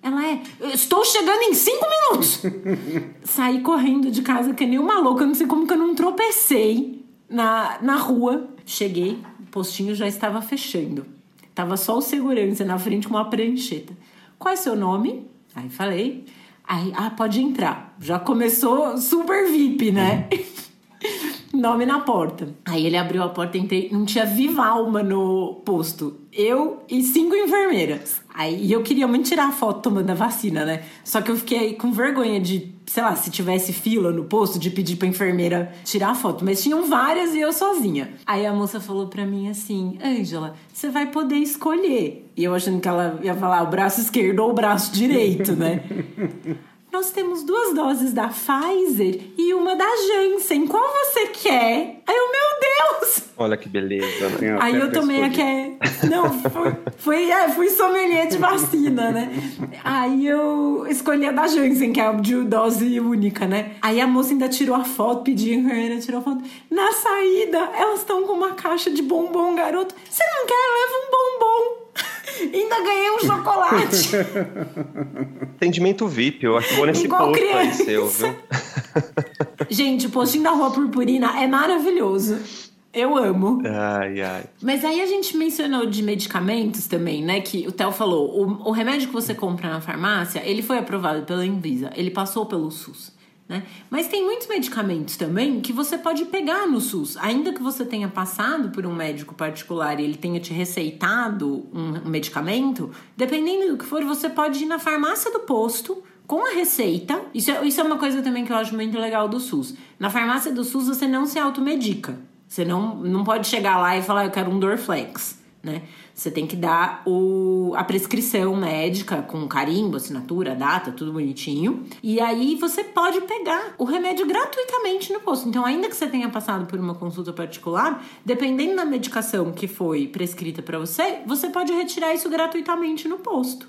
Ela é, estou chegando em cinco minutos. Saí correndo de casa que nem uma louca, não sei como que eu não tropecei na, na rua. Cheguei, o postinho já estava fechando. Tava só o segurança na frente com uma prancheta. Qual é seu nome? Aí falei. Aí, ah, pode entrar. Já começou super VIP, né? nome na porta. Aí ele abriu a porta, entrei, não tinha viva alma no posto. Eu e cinco enfermeiras. Aí eu queria muito tirar a foto tomando a vacina, né? Só que eu fiquei com vergonha de, sei lá, se tivesse fila no posto, de pedir pra enfermeira tirar a foto. Mas tinham várias e eu sozinha. Aí a moça falou pra mim assim: Ângela, você vai poder escolher. E eu achando que ela ia falar o braço esquerdo ou o braço direito, né? nós temos duas doses da Pfizer e uma da Janssen. Qual você quer? Aí eu, meu Deus! Olha que beleza, né? Aí eu tomei a que é... Não, foi, foi, é, fui sommelier de vacina, né? Aí eu escolhi a da Janssen, que é a de dose única, né? Aí a moça ainda tirou a foto, pediu a enfermeira, tirou a foto. Na saída, elas estão com uma caixa de bombom, garoto. Você não quer? Leva um bombom. Ainda ganhei um chocolate. Atendimento VIP, eu acho que vou nesse Igual posto aí criança. seu, viu? Gente, o postinho da Rua Purpurina é maravilhoso. Eu amo. Ai, ai. Mas aí a gente mencionou de medicamentos também, né? Que o Theo falou, o, o remédio que você compra na farmácia, ele foi aprovado pela Anvisa, ele passou pelo SUS. Né? Mas tem muitos medicamentos também que você pode pegar no SUS. Ainda que você tenha passado por um médico particular e ele tenha te receitado um, medicamento, dependendo do que for, você pode ir na farmácia do posto com a receita. Isso é, isso é uma coisa também que eu acho muito legal do SUS. Na farmácia do SUS você não se automedica. Você não, não pode chegar lá e falar, eu quero um Dorflex, né? Você tem que dar o, a prescrição médica com carimbo, assinatura, data, tudo bonitinho. E aí você pode pegar o remédio gratuitamente no posto. Então, ainda que você tenha passado por uma consulta particular, dependendo da medicação que foi prescrita para você, você pode retirar isso gratuitamente no posto.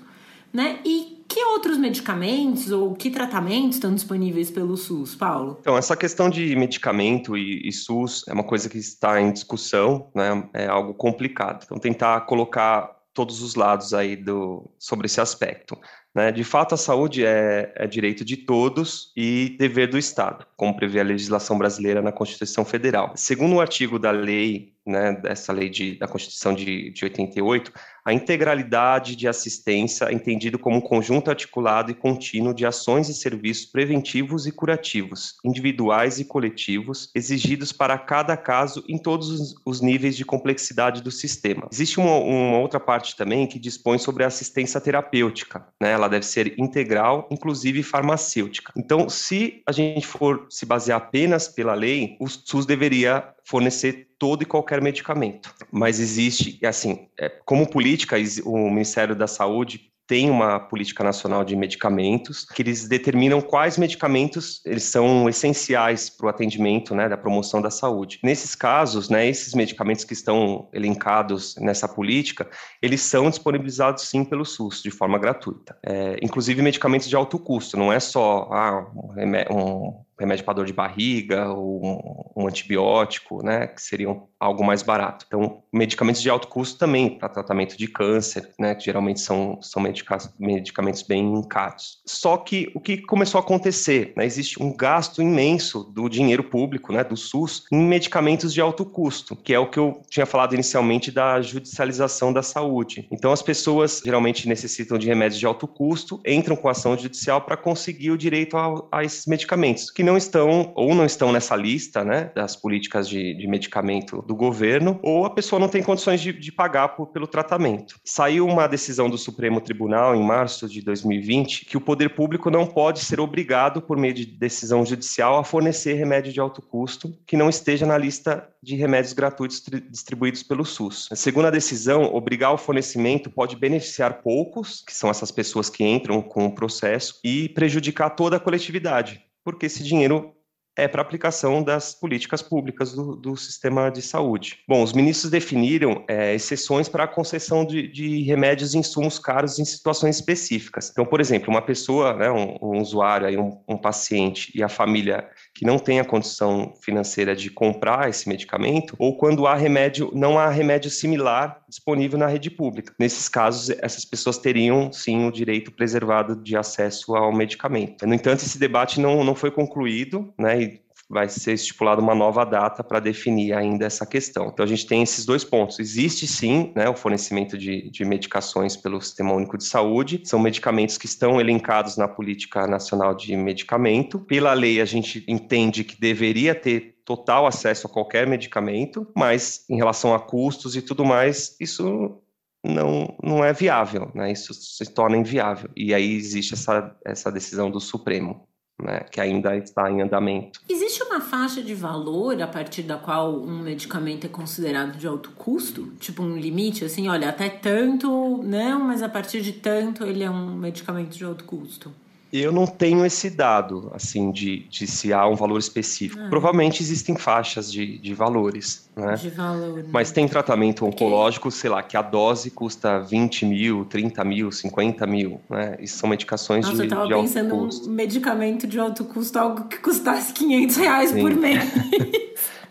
né? E que outros medicamentos ou que tratamentos estão disponíveis pelo SUS, Paulo? Então, essa questão de medicamento e, e SUS é uma coisa que está em discussão, né? É algo complicado. Então, tentar colocar todos os lados aí do, sobre esse aspecto. Né? De fato, a saúde é, é, direito de todos e dever do Estado, como prevê a legislação brasileira na Constituição Federal. Segundo o artigo da lei né, dessa lei de, da Constituição de, de 88, a integralidade de assistência entendido como um conjunto articulado e contínuo de ações e serviços preventivos e curativos, individuais e coletivos, exigidos para cada caso em todos os, os níveis de complexidade do sistema. Existe uma, uma, outra parte também que dispõe sobre a assistência terapêutica, né? ela deve ser integral, inclusive farmacêutica. Então, se a gente for se basear apenas pela lei, o SUS deveria fornecer todo e qualquer medicamento. Mas existe, assim, é, como política, o Ministério da Saúde tem uma política nacional de medicamentos que eles determinam quais medicamentos eles são essenciais para o atendimento, né, da promoção da saúde. Nesses casos, né, esses medicamentos que estão elencados nessa política, eles são disponibilizados sim pelo SUS de forma gratuita. É, inclusive medicamentos de alto custo, não é só ah, um, um remédio para dor de barriga ou um, antibiótico, né, que seriam algo mais barato. Então, medicamentos de alto custo também para tratamento de câncer, né, que geralmente são, são medica medicamentos bem caros. Só que o que começou a acontecer, né, existe um gasto imenso do dinheiro público, né, do SUS, em medicamentos de alto custo, que é o que eu tinha falado inicialmente da judicialização da saúde. Então, as pessoas geralmente necessitam de remédios de alto custo, entram com ação judicial para conseguir o direito a, a esses medicamentos, que não estão ou não estão nessa lista, né, das políticas de, de medicamento do governo, ou a pessoa não tem condições de, de pagar por, pelo tratamento. Saiu uma decisão do Supremo Tribunal em março de 2020 que o poder público não pode ser obrigado, por meio de decisão judicial, a fornecer remédio de alto custo que não esteja na lista de remédios gratuitos distribuídos pelo SUS. Segundo a decisão, obrigar o fornecimento pode beneficiar poucos, que são essas pessoas que entram com o processo, e prejudicar toda a coletividade porque esse dinheiro é para aplicação das políticas públicas do, do, sistema de saúde. Bom, os ministros definiram é, exceções para a concessão de, de, remédios e insumos caros em situações específicas. Então, por exemplo, uma pessoa, né, um, um usuário, aí, um, um paciente e a família que não tem a condição financeira de comprar esse medicamento, ou quando há remédio, não há remédio similar disponível na rede pública. Nesses casos, essas pessoas teriam sim o direito preservado de acesso ao medicamento. No entanto, esse debate não, não foi concluído, né? E vai ser estipulada uma nova data para definir ainda essa questão. Então, a gente tem esses dois pontos. Existe sim né, o fornecimento de, de medicações pelo Sistema Único de Saúde, são medicamentos que estão elencados na Política Nacional de Medicamento. Pela lei, a gente entende que deveria ter total acesso a qualquer medicamento, mas em relação a custos e tudo mais, isso não, não é viável, né? Isso se torna inviável. E aí existe essa, essa decisão do Supremo né, que ainda está em andamento. Existe uma faixa de valor a partir da qual um medicamento é considerado de alto custo? Tipo um limite, assim, olha, até tanto não, mas a partir de tanto ele é um medicamento de alto custo? Eu não tenho esse dado, assim, de, de se há um valor específico. Ah. Provavelmente existem faixas de, de valores, né? De valor. Né? Mas tem tratamento oncológico, sei lá, que a dose custa 20 mil, 30 mil, 50 mil, né? Isso são medicações Nossa, de, eu tava de pensando um medicamento de alto custo, algo que custasse 500 reais Sim. por mês.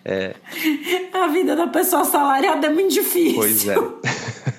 É. A vida da pessoa salariada é muito difícil. Pois é.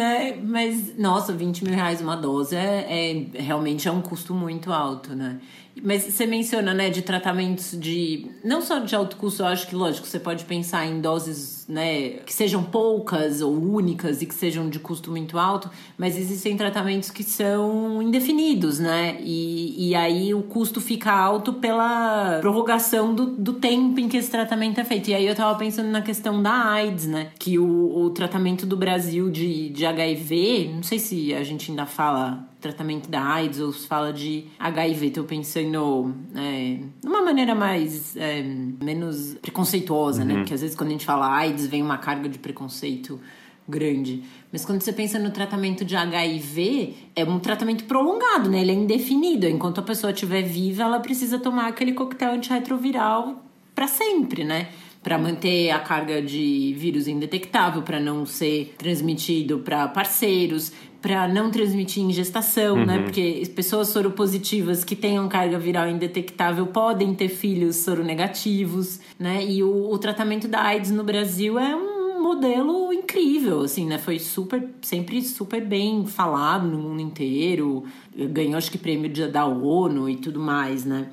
né? Mas, nossa, 20 mil reais uma dose é, é realmente é um custo muito alto, né? Mas você menciona, né, de tratamentos de. Não só de alto custo, eu acho que, lógico, você pode pensar em doses, né, que sejam poucas ou únicas e que sejam de custo muito alto, mas existem tratamentos que são indefinidos, né? E, e aí o custo fica alto pela prorrogação do, do tempo em que esse tratamento é feito. E aí eu tava pensando na questão da AIDS, né? Que o, o tratamento do Brasil de, de HIV, não sei se a gente ainda fala tratamento da AIDS ou se fala de HIV. Estou pensando é, uma maneira mais é, menos preconceituosa, né? uhum. né? Porque às vezes quando a gente fala AIDS vem uma carga de preconceito grande. Mas quando você pensa no tratamento de HIV, é um tratamento prolongado, né? Ele é indefinido. Enquanto a pessoa estiver viva, ela precisa tomar aquele coquetel antirretroviral para sempre, né? para manter a carga de vírus indetectável, para não ser transmitido para parceiros, para não transmitir em gestação, né? uhum. né? Porque pessoas soropositivas que tenham carga viral indetectável podem ter filhos soronegativos, né? E o, o tratamento da AIDS no Brasil é um modelo incrível, assim, né? Foi super, sempre super bem falado no mundo inteiro. Ganhou, acho que, prêmio da ONU e tudo mais, né?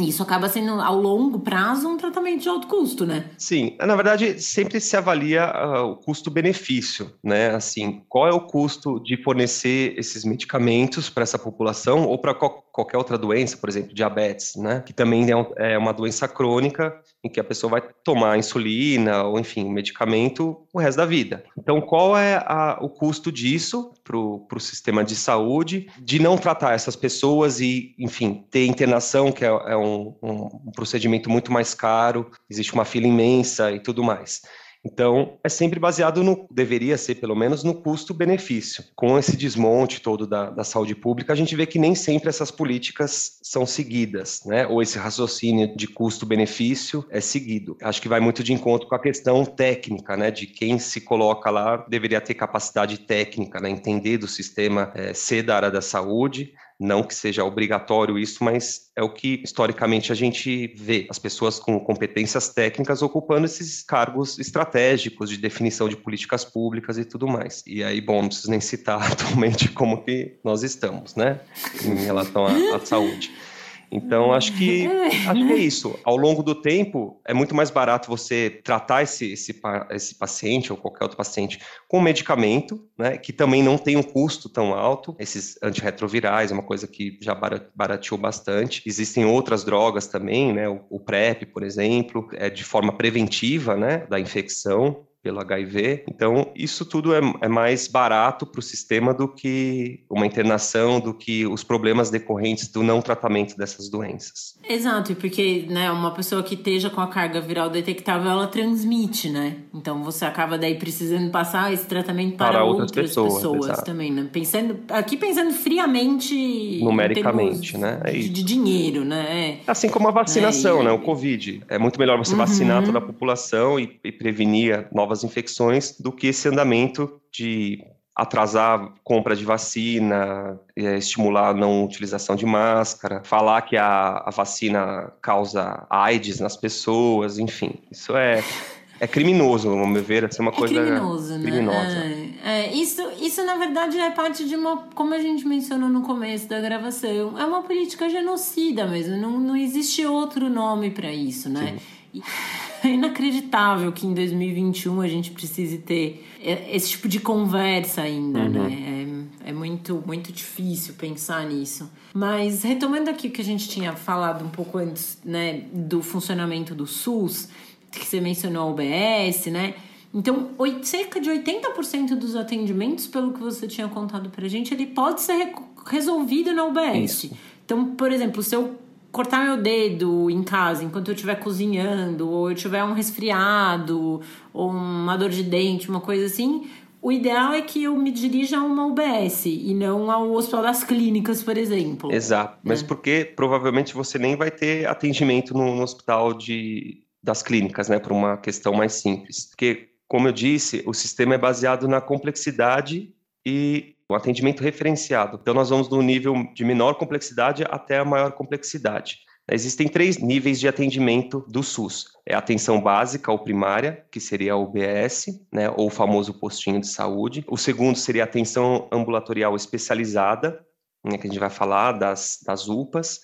Isso acaba sendo, ao longo prazo, um tratamento de alto custo, né? Sim, na verdade, sempre se avalia uh, o custo-benefício, né? Assim, qual é o custo de fornecer esses medicamentos para essa população ou para co qualquer outra doença, por exemplo, diabetes, né? Que também é, um, é, uma doença crônica em que a pessoa vai tomar insulina ou, enfim, medicamento o resto da vida. Então, qual é a, o custo disso para o sistema de saúde de não tratar essas pessoas e, enfim, ter internação, que é, é um um, um, procedimento muito mais caro, existe uma fila imensa e tudo mais. Então, é sempre baseado no, deveria ser pelo menos, no custo-benefício. Com esse desmonte todo da, da, saúde pública, a gente vê que nem sempre essas políticas são seguidas, né? Ou esse raciocínio de custo-benefício é seguido. Acho que vai muito de encontro com a questão técnica, né? De quem se coloca lá deveria ter capacidade técnica, né? Entender do sistema, é, ser da área da saúde, não que seja obrigatório isso, mas é o que historicamente a gente vê as pessoas com competências técnicas ocupando esses cargos estratégicos de definição de políticas públicas e tudo mais. E aí, bom, não preciso nem citar atualmente como que nós estamos, né, em relação à, à saúde. Então, acho que, acho que é isso. Ao longo do tempo, é muito mais barato você tratar esse, esse, esse paciente ou qualquer outro paciente com medicamento, né, que também não tem um custo tão alto. Esses antirretrovirais é uma coisa que já barateou bastante. Existem outras drogas também, né, o, o PrEP, por exemplo, é de forma preventiva, né, da infecção pelo HIV. Então, isso tudo é, é mais barato para o sistema do que uma internação, do que os problemas decorrentes do não tratamento dessas doenças. Exato, porque né, uma pessoa que esteja com a carga viral detectável, ela transmite, né? Então, você acaba daí precisando passar esse tratamento para, para outras, outras, pessoas, pessoas também, né? Pensando, aqui pensando friamente... Numericamente, né? É de, de, dinheiro, né? É. Assim como a vacinação, é, né? O Covid. É muito melhor você uhum. vacinar toda a população e, e prevenir novas novas infecções do que esse andamento de atrasar compra de vacina, é, estimular a não utilização de máscara, falar que a, a vacina causa AIDS nas pessoas, enfim, isso é é criminoso, vamos meu ver, é uma é coisa criminoso, né? criminosa. É, é, isso, isso, na verdade, é parte de uma, como a gente mencionou no começo da gravação, é uma política genocida mesmo, não, não existe outro nome para isso, né? Sim. É inacreditável que em 2021 a gente precise ter esse tipo de conversa ainda, uhum. né? É, é, muito, muito difícil pensar nisso. Mas retomando aqui o que a gente tinha falado um pouco antes, né, do funcionamento do SUS, que você mencionou o OBS, né? Então, cerca de 80% dos atendimentos, pelo que você tinha contado pra gente, ele pode ser resolvido na UBS. Isso. Então, por exemplo, se eu cortar meu dedo em casa enquanto eu estiver cozinhando, ou eu tiver um resfriado, ou uma dor de dente, uma coisa assim, o ideal é que eu me dirija a uma UBS e não ao Hospital das Clínicas, por exemplo. Exato, né? mas porque provavelmente você nem vai ter atendimento no, no hospital de, das clínicas, né, por uma questão mais simples. Porque, como eu disse, o sistema é baseado na complexidade e um atendimento referenciado. Então, nós vamos do nível de menor complexidade até a maior complexidade. Existem três níveis de atendimento do SUS. É a atenção básica ou primária, que seria a UBS, né, ou o famoso postinho de saúde. O segundo seria a atenção ambulatorial especializada, né, que a gente vai falar das, das UPAs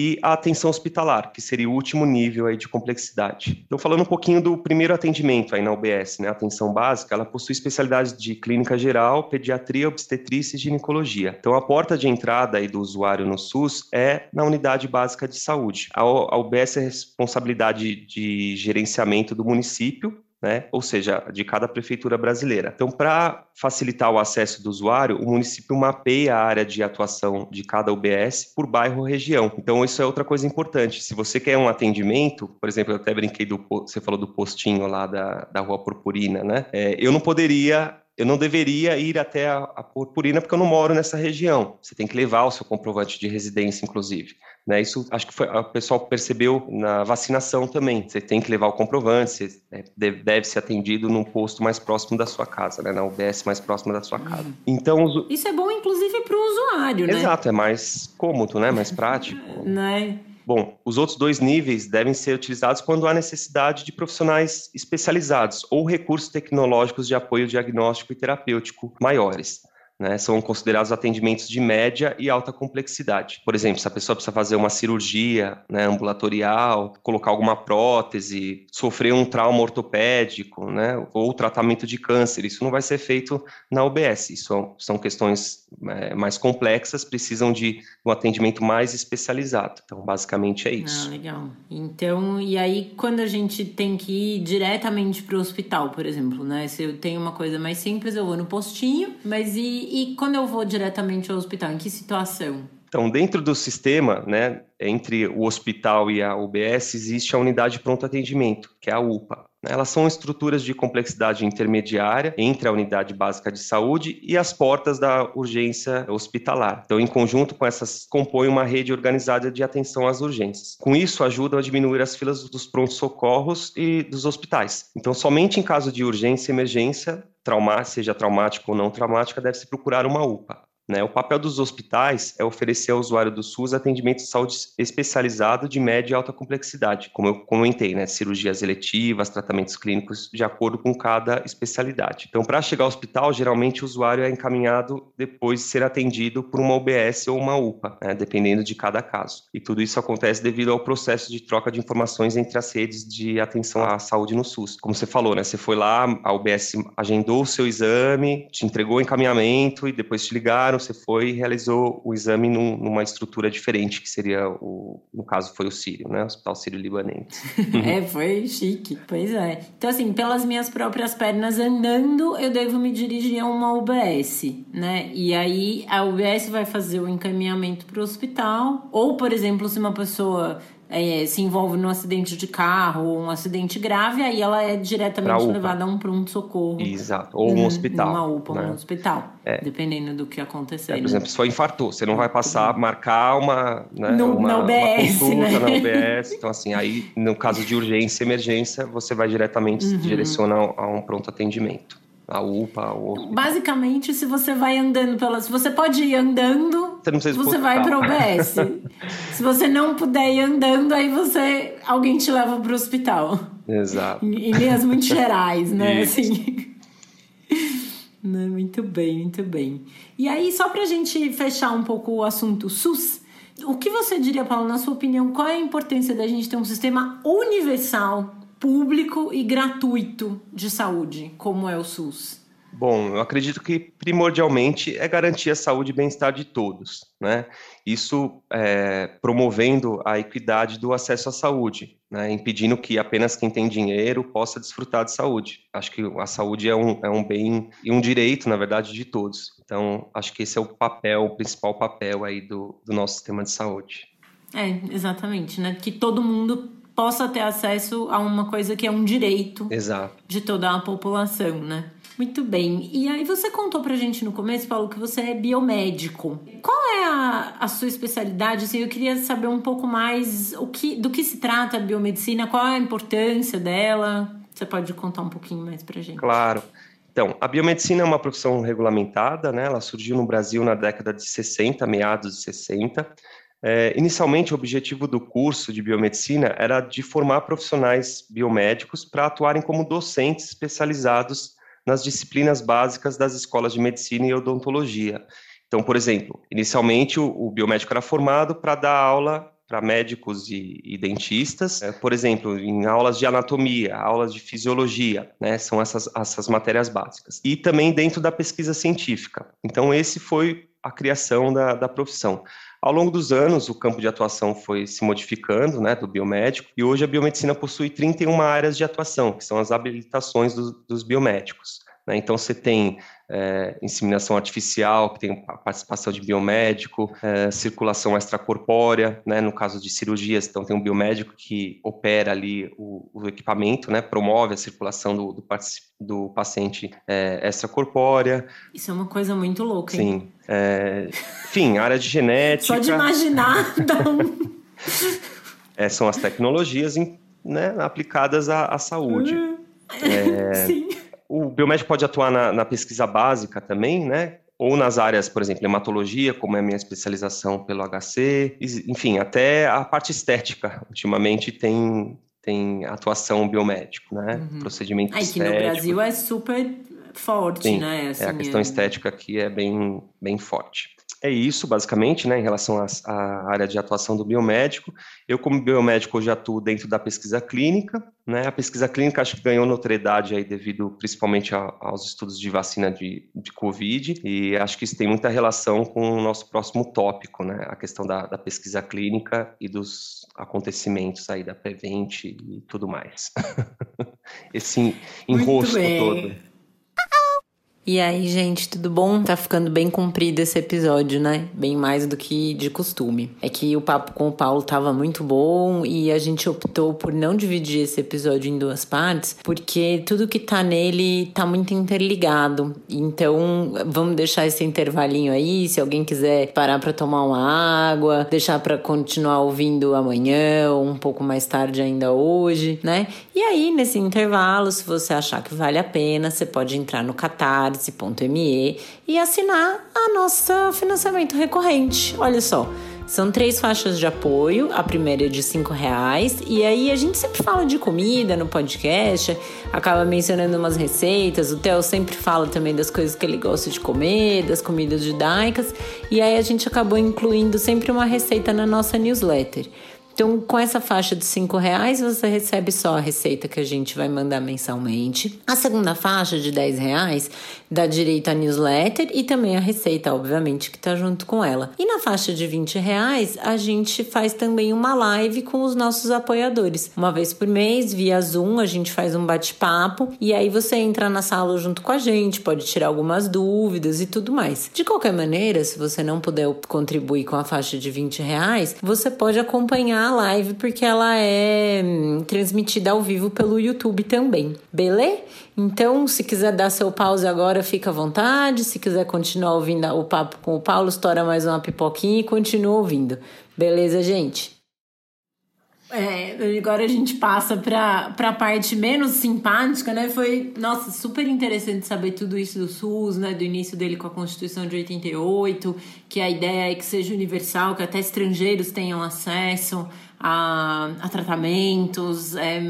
e a atenção hospitalar, que seria o último nível aí de complexidade. Então, falando um pouquinho do primeiro atendimento aí na UBS, né, a atenção básica, ela possui especialidades de clínica geral, pediatria, obstetrícia e ginecologia. Então, a porta de entrada aí do usuário no SUS é na unidade básica de saúde. A, UBS é responsabilidade de gerenciamento do município, né? ou seja, de cada prefeitura brasileira. Então, para facilitar o acesso do usuário, o município mapeia a área de atuação de cada UBS por bairro ou região. Então, isso é outra coisa importante. Se você quer um atendimento, por exemplo, eu até brinquei do, você falou do postinho lá da, da Rua Purpurina, né? É, eu não poderia eu não deveria ir até a, a purpurina porque eu não moro nessa região. Você tem que levar o seu comprovante de residência, inclusive. Né? Isso acho que foi, o pessoal percebeu na vacinação também. Você tem que levar o comprovante, você é, deve, deve ser atendido num posto mais próximo da sua casa, né? na UBS mais próxima da sua casa. Uhum. Então, Isso é bom, inclusive, para o usuário, né? Exato, é mais cômodo, né? mais prático. né? Bom, os outros dois níveis devem ser utilizados quando há necessidade de profissionais especializados ou recursos tecnológicos de apoio diagnóstico e terapêutico maiores né, são considerados atendimentos de média e alta complexidade. Por exemplo, se a pessoa precisa fazer uma cirurgia né, ambulatorial, colocar alguma prótese, sofrer um trauma ortopédico, né, ou tratamento de câncer, isso não vai ser feito na UBS. Isso são questões é, mais complexas, precisam de um atendimento mais especializado. Então, basicamente é isso. Ah, legal. Então, e aí quando a gente tem que ir diretamente para o hospital, por exemplo, né? Se eu tenho uma coisa mais simples, eu vou no postinho, mas e e, quando eu vou diretamente ao hospital, em que situação? Então, dentro do sistema, né, entre o hospital e a UBS, existe a unidade de pronto atendimento, que é a UPA. Elas são estruturas de complexidade intermediária entre a unidade básica de saúde e as portas da urgência hospitalar. Então, em conjunto com essas, compõem uma rede organizada de atenção às urgências. Com isso, ajudam a diminuir as filas dos prontos-socorros e dos hospitais. Então, somente em caso de urgência e emergência, trauma, seja traumática ou não traumática, deve-se procurar uma UPA. Né? O papel dos hospitais é oferecer ao usuário do SUS atendimento de saúde especializado de média e alta complexidade, como eu comentei, né? cirurgias eletivas, tratamentos clínicos, de acordo com cada especialidade. Então, para chegar ao hospital, geralmente o usuário é encaminhado depois de ser atendido por uma UBS ou uma UPA, né? dependendo de cada caso. E tudo isso acontece devido ao processo de troca de informações entre as redes de atenção à saúde no SUS. Como você falou, né? você foi lá, a UBS agendou o seu exame, te entregou o encaminhamento e depois te ligaram você foi e realizou o exame num, numa estrutura diferente, que seria, o, no caso, foi o Sírio, né? O Hospital Sírio-Libanês. é, foi chique. Pois é. Então, assim, pelas minhas próprias pernas andando, eu devo me dirigir a uma UBS, né? E aí, a UBS vai fazer o encaminhamento para o hospital. Ou, por exemplo, se uma pessoa é, se envolve num acidente de carro ou um acidente grave, aí ela é diretamente levada a um pronto-socorro. Exato. Ou um hospital. Uma UPA, né? um hospital. É. Dependendo do que acontecer. É, por exemplo, se for infartou, você não vai passar, marcar uma. Né, no, uma, na UBS, uma né? na UBS. Então, assim, aí, no caso de urgência e emergência, você vai diretamente uhum. se direciona a um pronto atendimento a UPA. O... Basicamente, se você vai andando pela. Se você pode ir andando, você, você vai para o OBS. se você não puder ir andando, aí você. alguém te leva para o hospital. Exato. Em, em linhas muito gerais, né? assim. muito bem, muito bem. E aí, só para a gente fechar um pouco o assunto SUS, o que você diria, Paulo, na sua opinião, qual é a importância da gente ter um sistema universal público e gratuito de saúde, como é o SUS? Bom, eu acredito que primordialmente é garantir a saúde e bem-estar de todos, né? Isso é, promovendo a equidade do acesso à saúde, né? impedindo que apenas quem tem dinheiro possa desfrutar de saúde. Acho que a saúde é um, é um bem e um direito, na verdade, de todos. Então, acho que esse é o papel, o principal papel aí do, do nosso sistema de saúde. É, exatamente, né? Que todo mundo possa ter acesso a uma coisa que é um direito Exato. de toda a população, né? Muito bem. E aí você contou pra gente no começo, Paulo, que você é biomédico. Qual é a, a sua especialidade? Assim, eu queria saber um pouco mais o que, do que se trata a biomedicina, qual é a importância dela. Você pode contar um pouquinho mais pra gente? Claro. Então, a biomedicina é uma profissão regulamentada, né? Ela surgiu no Brasil na década de 60, meados de 60 é, inicialmente, o objetivo do curso de biomedicina era de formar profissionais biomédicos para atuarem como docentes especializados nas disciplinas básicas das escolas de medicina e odontologia. Então, por exemplo, inicialmente o, o biomédico era formado para dar aula para médicos e, e dentistas, é, por exemplo, em aulas de anatomia, aulas de fisiologia, né, são essas, essas matérias básicas. E também dentro da pesquisa científica. Então, esse foi a criação da, da profissão. Ao longo dos anos, o campo de atuação foi se modificando, né, do biomédico, e hoje a biomedicina possui 31 áreas de atuação, que são as habilitações do, dos biomédicos. Né? Então, você tem é, inseminação artificial, que tem a participação de biomédico, é, circulação extracorpórea, né, no caso de cirurgias, então tem um biomédico que opera ali o, o equipamento, né, promove a circulação do, do, do paciente é, extracorpórea. Isso é uma coisa muito louca, hein? Sim. É, enfim, área de genética. Só de imaginar dá um... é, são as tecnologias né, aplicadas à, à saúde. É, Sim. O biomédico pode atuar na, na, pesquisa básica também, né? Ou nas áreas, por exemplo, hematologia, como é a minha especialização pelo HC, enfim, até a parte estética. Ultimamente tem, tem atuação biomédico, né? Uhum. Procedimento Aí, estético. Aqui no Brasil é super forte, Sim, né? Assim, é, a questão é... estética aqui é bem, bem forte é isso, basicamente, né, em relação à área de atuação do biomédico. Eu, como biomédico, já atuo dentro da pesquisa clínica. Né? A pesquisa clínica acho que ganhou notoriedade aí devido principalmente a, aos estudos de vacina de, de Covid, e acho que isso tem muita relação com o nosso próximo tópico, né? a questão da, da pesquisa clínica e dos acontecimentos aí da Prevent e tudo mais. Esse enrosco todo. E aí, gente, tudo bom? Tá ficando bem comprido esse episódio, né? Bem mais do que de costume. É que o papo com o Paulo tava muito bom e a gente optou por não dividir esse episódio em duas partes, porque tudo que tá nele tá muito interligado. Então, vamos deixar esse intervalinho aí, se alguém quiser parar para tomar uma água, deixar para continuar ouvindo amanhã ou um pouco mais tarde ainda hoje, né? E aí, nesse intervalo, se você achar que vale a pena, você pode entrar no Catarse e assinar a nossa financiamento recorrente. Olha só. São três faixas de apoio. A primeira é de cinco reais. E aí a gente sempre fala de comida no podcast, acaba mencionando umas receitas. O Theo sempre fala também das coisas que ele gosta de comer, das comidas judaicas. E aí a gente acabou incluindo sempre uma receita na nossa newsletter. Então, com essa faixa de cinco reais, você recebe só a receita que a gente vai mandar mensalmente. A segunda faixa de 10 reais dá direito à newsletter e também a receita, obviamente, que está junto com ela. E na faixa de 20 reais, a gente faz também uma live com os nossos apoiadores. Uma vez por mês, via Zoom, a gente faz um bate-papo e aí você entra na sala junto com a gente, pode tirar algumas dúvidas e tudo mais. De qualquer maneira, se você não puder contribuir com a faixa de 20 reais, você pode acompanhar a live porque ela é hum, transmitida ao vivo pelo YouTube também, beleza? Então, se quiser dar seu pause agora, fica à vontade. Se quiser continuar ouvindo o papo com o Paulo, estoura mais uma pipoquinha e continua ouvindo. Beleza, gente? É, agora a gente passa para a parte menos simpática, né? Foi, nossa, super interessante saber tudo isso do SUS, né? Do início dele com a Constituição de 88, que a ideia é que seja universal, que até estrangeiros tenham acesso a, a tratamentos. É,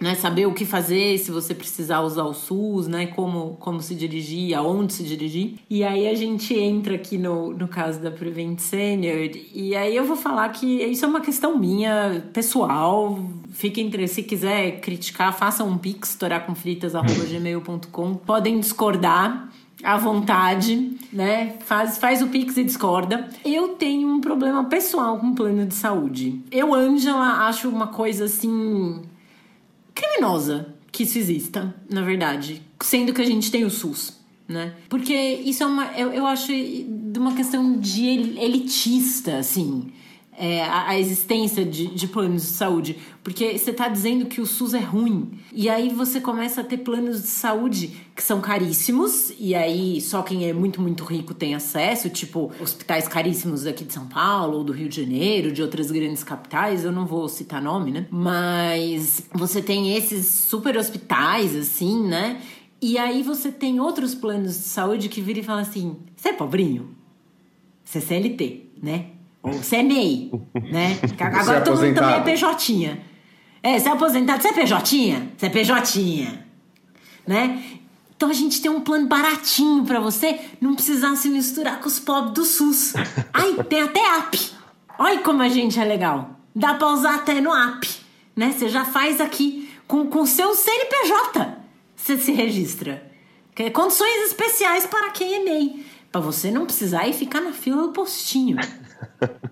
né, saber o que fazer se você precisar usar o SUS, né, como, como se dirigir, aonde se dirigir. E aí a gente entra aqui no, no caso da Prevent Senior, e aí eu vou falar que isso é uma questão minha, pessoal, fique entre, se quiser criticar, faça um pix, estourarcomfritas.gmail.com, podem discordar, à vontade, né? Faz, faz o Pix e discorda. Eu tenho um problema pessoal com o plano de saúde. Eu, Ângela, acho uma coisa assim criminosa que isso exista, na verdade. Sendo que a gente tem o SUS, né? Porque isso é uma. Eu, eu acho de uma questão de elitista, assim é, a, a, existência de, de, planos de saúde, porque você está dizendo que o SUS é ruim, e aí você começa a ter planos de saúde que são caríssimos, e aí só quem é muito, muito rico tem acesso, tipo hospitais caríssimos aqui de São Paulo, ou do Rio de Janeiro, de outras grandes capitais, eu não vou citar nome, né? Mas você tem esses super hospitais, assim, né? E aí você tem outros planos de saúde que viram e falam assim: você é pobrinho? Você é CLT, né? Ou você é MEI, né? Agora é todo mundo também é PJ. É, você é aposentado, você é PJ? Você é PJ. Né? Então a gente tem um plano baratinho para você não precisar se misturar com os pobres do SUS. Ai, tem até app. Olha como a gente é legal. Dá pra usar até no app, né? Você já faz aqui com o seu CNPJ. Você se registra. É condições especiais para quem é MEI. Pra você não precisar ir ficar na fila do postinho.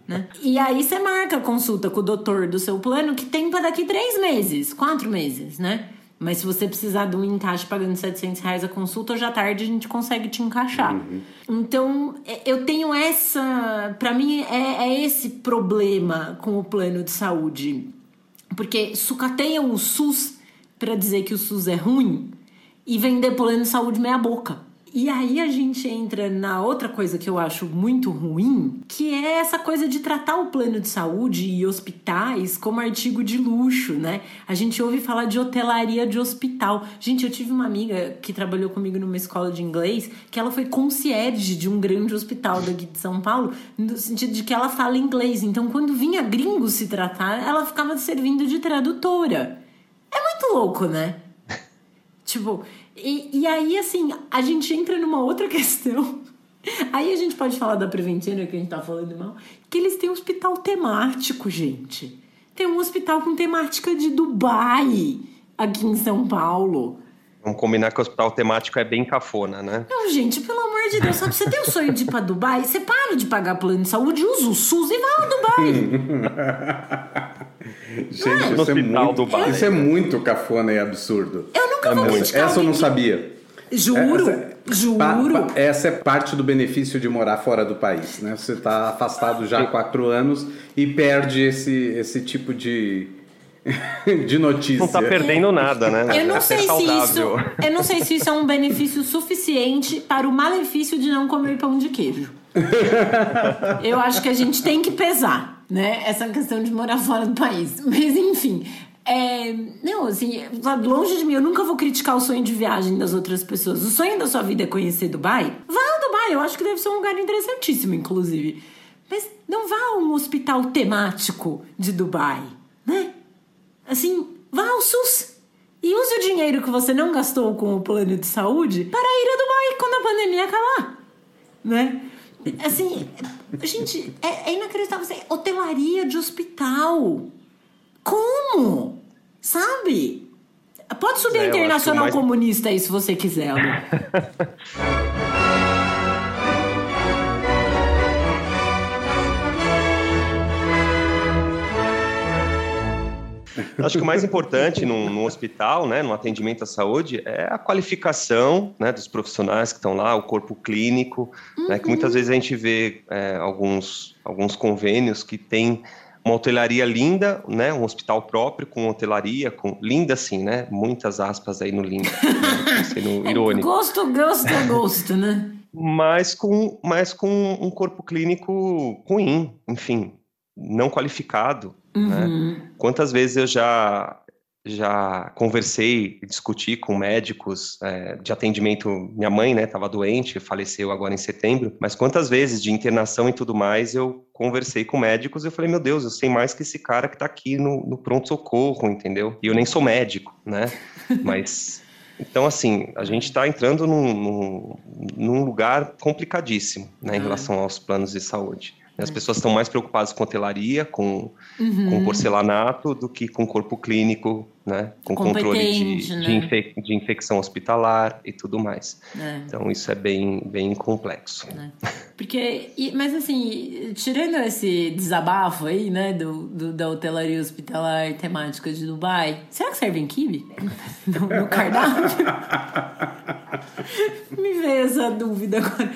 Né? E aí você marca a consulta com o doutor do seu plano que tem para daqui três meses, quatro meses, né? Mas se você precisar de um encaixe pagando 700 reais a consulta, hoje à tarde a gente consegue te encaixar. Uhum. Então, é, eu tenho essa. Para mim, é, é esse problema com o plano de saúde. Porque sucateiam o SUS para dizer que o SUS é ruim e vender plano de saúde meia-boca. E aí a gente entra na outra coisa que eu acho muito ruim, que é essa coisa de tratar o plano de saúde e hospitais como artigo de luxo, né? A gente ouve falar de hotelaria de hospital. Gente, eu tive uma amiga que trabalhou comigo numa escola de inglês, que ela foi concierge de um grande hospital daqui de São Paulo, no sentido de que ela fala inglês. Então, quando vinha gringo se tratar, ela ficava servindo de tradutora. É muito louco, né? tipo, e, e aí, assim, a gente entra numa outra questão. Aí a gente pode falar da Preventina, que a gente tá falando mal, que eles têm um hospital temático, gente. Tem um hospital com temática de Dubai aqui em São Paulo. Vamos combinar que o hospital temático é bem cafona, né? Não, gente, pelo amor de Deus, sabe? Você tem o sonho de ir pra Dubai? Você para de pagar plano de saúde, usa o SUS e vai a Dubai. Gente, é? isso, é muito, isso é muito cafona e absurdo. Eu nunca é vou muito. Essa eu não sabia. Juro, essa, juro. Pa, pa, essa é parte do benefício de morar fora do país, né? Você está afastado já há quatro anos e perde esse, esse tipo de de notícia. Não está perdendo nada, né? Eu não, é sei se isso, eu não sei se isso é um benefício suficiente para o malefício de não comer pão de queijo. eu acho que a gente tem que pesar né? Essa questão de morar fora do país. Mas enfim. É, não, assim, longe de mim, eu nunca vou criticar o sonho de viagem das outras pessoas. O sonho da sua vida é conhecer Dubai? Vá a Dubai, eu acho que deve ser um lugar interessantíssimo, inclusive. Mas não vá a um hospital temático de Dubai, né? Assim, vá ao SUS e use o dinheiro que você não gastou com o plano de saúde para ir a Dubai quando a pandemia acabar, né? Assim, gente, é, é inacreditável. Assim, hotelaria de hospital. Como? Sabe? Pode subir é, a Internacional mais... Comunista aí se você quiser. Acho que o mais importante num, num, hospital, né, no atendimento à saúde, é a qualificação né, dos profissionais que estão lá, o corpo clínico, uhum. né, que muitas uhum. vezes a gente vê é, alguns, alguns convênios que tem uma hotelaria linda, né, um hospital próprio com hotelaria, com linda assim, né, muitas aspas aí no linda, né, sendo irônico. É, gosto, gosto, gosto, né? Mas com, mas com um corpo clínico ruim, enfim, não qualificado? Uhum. Né? Quantas vezes eu já já conversei, discuti com médicos é, de atendimento. Minha mãe, né, estava doente, faleceu agora em setembro. Mas quantas vezes de internação e tudo mais eu conversei com médicos e eu falei, meu Deus, eu sei mais que esse cara que está aqui no, no pronto socorro, entendeu? E eu nem sou médico, né? Mas então, assim, a gente está entrando num, num, num, lugar complicadíssimo né, em uhum. relação aos planos de saúde. As pessoas estão mais preocupadas com hotelaria, com, uhum. com porcelanato, do que com corpo clínico, né? Com controle de, né? de, infec de, infecção hospitalar e tudo mais. É. Então, isso é bem, bem complexo. É. Porque, mas assim, tirando esse desabafo aí, né, do, do, da hotelaria hospitalar temática de Dubai, será que serve em kibe? no, no cardápio? Me veio essa dúvida agora.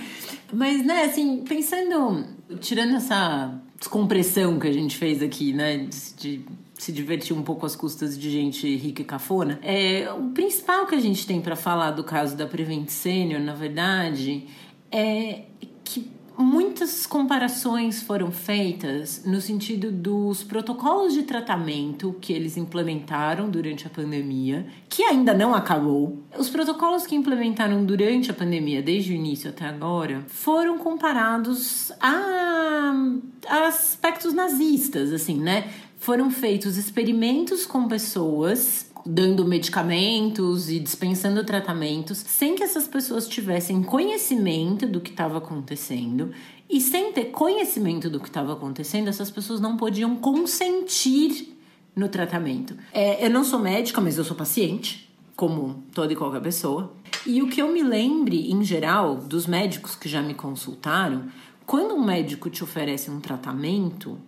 Mas, né, assim, pensando, tirando essa descompressão que a gente fez aqui, né, de, se divertir um pouco às custas de gente rica e cafona, é, o principal que a gente tem para falar do caso da Prevent Senior, na verdade, é que muitas comparações foram feitas no sentido dos protocolos de tratamento que eles implementaram durante a pandemia, que ainda não acabou. Os protocolos que implementaram durante a pandemia, desde o início até agora, foram comparados a, a aspectos nazistas, assim, né? Foram feitos experimentos com pessoas dando medicamentos e dispensando tratamentos sem que essas pessoas tivessem conhecimento do que estava acontecendo. E sem ter conhecimento do que estava acontecendo, essas pessoas não podiam consentir no tratamento. É, eu não sou médica, mas eu sou paciente, como toda e qualquer pessoa. E o que eu me lembre, em geral, dos médicos que já me consultaram, quando um médico te oferece um tratamento,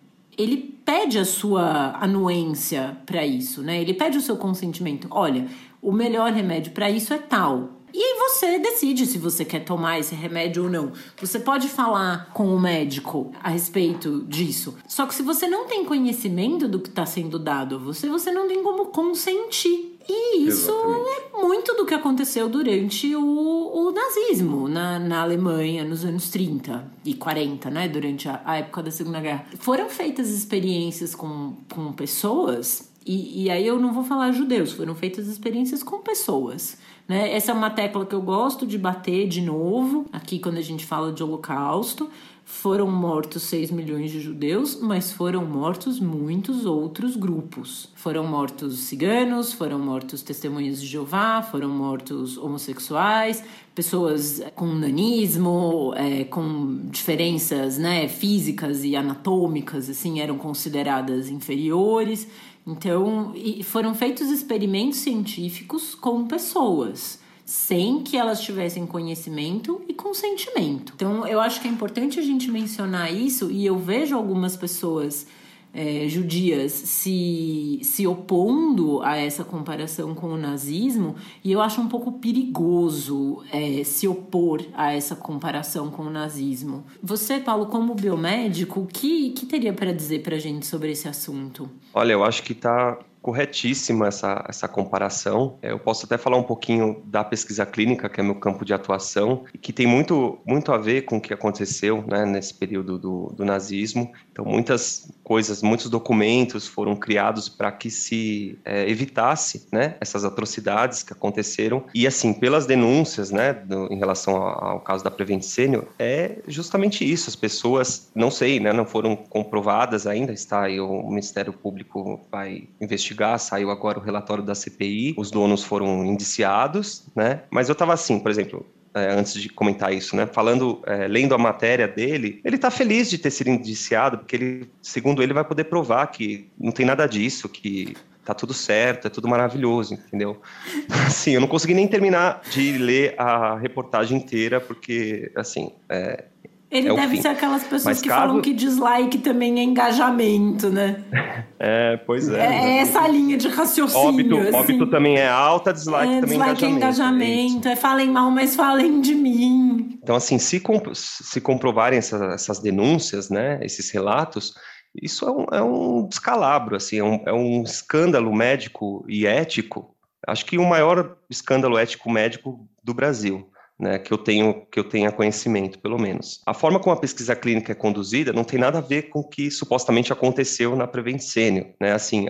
ele pede a sua anuência para isso, né? Ele pede o seu consentimento. Olha, o melhor remédio para isso é tal. E aí você decide se você quer tomar esse remédio ou não. Você pode falar com o médico a respeito disso. Só que se você não tem conhecimento do que está sendo dado a você, você não tem como consentir. E isso Exatamente. é muito do que aconteceu durante o, o nazismo na, na, Alemanha nos anos 30 e 40, né? Durante a, a época da Segunda Guerra. Foram feitas experiências com, com pessoas, e, e aí eu não vou falar judeus, foram feitas experiências com pessoas né? Essa é uma tecla que eu gosto de bater de novo, aqui quando a gente fala de holocausto. Foram mortos 6 milhões de judeus, mas foram mortos muitos outros grupos. Foram mortos ciganos, foram mortos testemunhas de Jeová, foram mortos homossexuais, pessoas com nanismo, é, com diferenças né, físicas e anatômicas, assim, eram consideradas inferiores. Então, foram feitos experimentos científicos com pessoas, sem que elas tivessem conhecimento e consentimento. Então, eu acho que é importante a gente mencionar isso, e eu vejo algumas pessoas é, judias se, se opondo a essa comparação com o nazismo, e eu acho um pouco perigoso é, se opor a essa comparação com o nazismo. Você, Paulo, como biomédico, o que, que teria para dizer para a gente sobre esse assunto? Olha, eu acho que está corretíssima essa, essa comparação. É, eu posso até falar um pouquinho da pesquisa clínica, que é meu campo de atuação, e que tem muito, muito a ver com o que aconteceu né, nesse período do, do nazismo. Então, muitas coisas, muitos documentos foram criados para que se é, evitasse né, essas atrocidades que aconteceram. E, assim, pelas denúncias né, do, em relação ao, ao, caso da Prevent Senior, é justamente isso. As pessoas, não sei, né, não foram comprovadas ainda, está aí o Ministério Público vai investigar saiu agora o relatório da CPI, os donos foram indiciados, né? Mas eu estava assim, por exemplo, é, antes de comentar isso, né? Falando, é, lendo a matéria dele, ele está feliz de ter sido indiciado, porque ele, segundo ele, vai poder provar que não tem nada disso, que tá tudo certo, é tudo maravilhoso, entendeu? Assim, eu não consegui nem terminar de ler a reportagem inteira, porque, assim, é, ele é deve ser aquelas pessoas Mas que caso... falam que dislike também é engajamento, né? É, pois é. É, é essa linha de raciocínio. Óbito, assim. óbito também é alta, dislike é, também dislike é engajamento. É, engajamento. é falem mal, mas falem de mim. Então, assim, se, comp se comprovarem essas, essas denúncias, né, esses relatos, isso é um, é um descalabro, assim, é um, é um escândalo médico e ético. Acho que o maior escândalo ético médico do Brasil né, que eu tenho que eu tenha conhecimento, pelo menos. A forma como a pesquisa clínica é conduzida não tem nada a ver com o que supostamente aconteceu na Prevent Senior, né? Assim,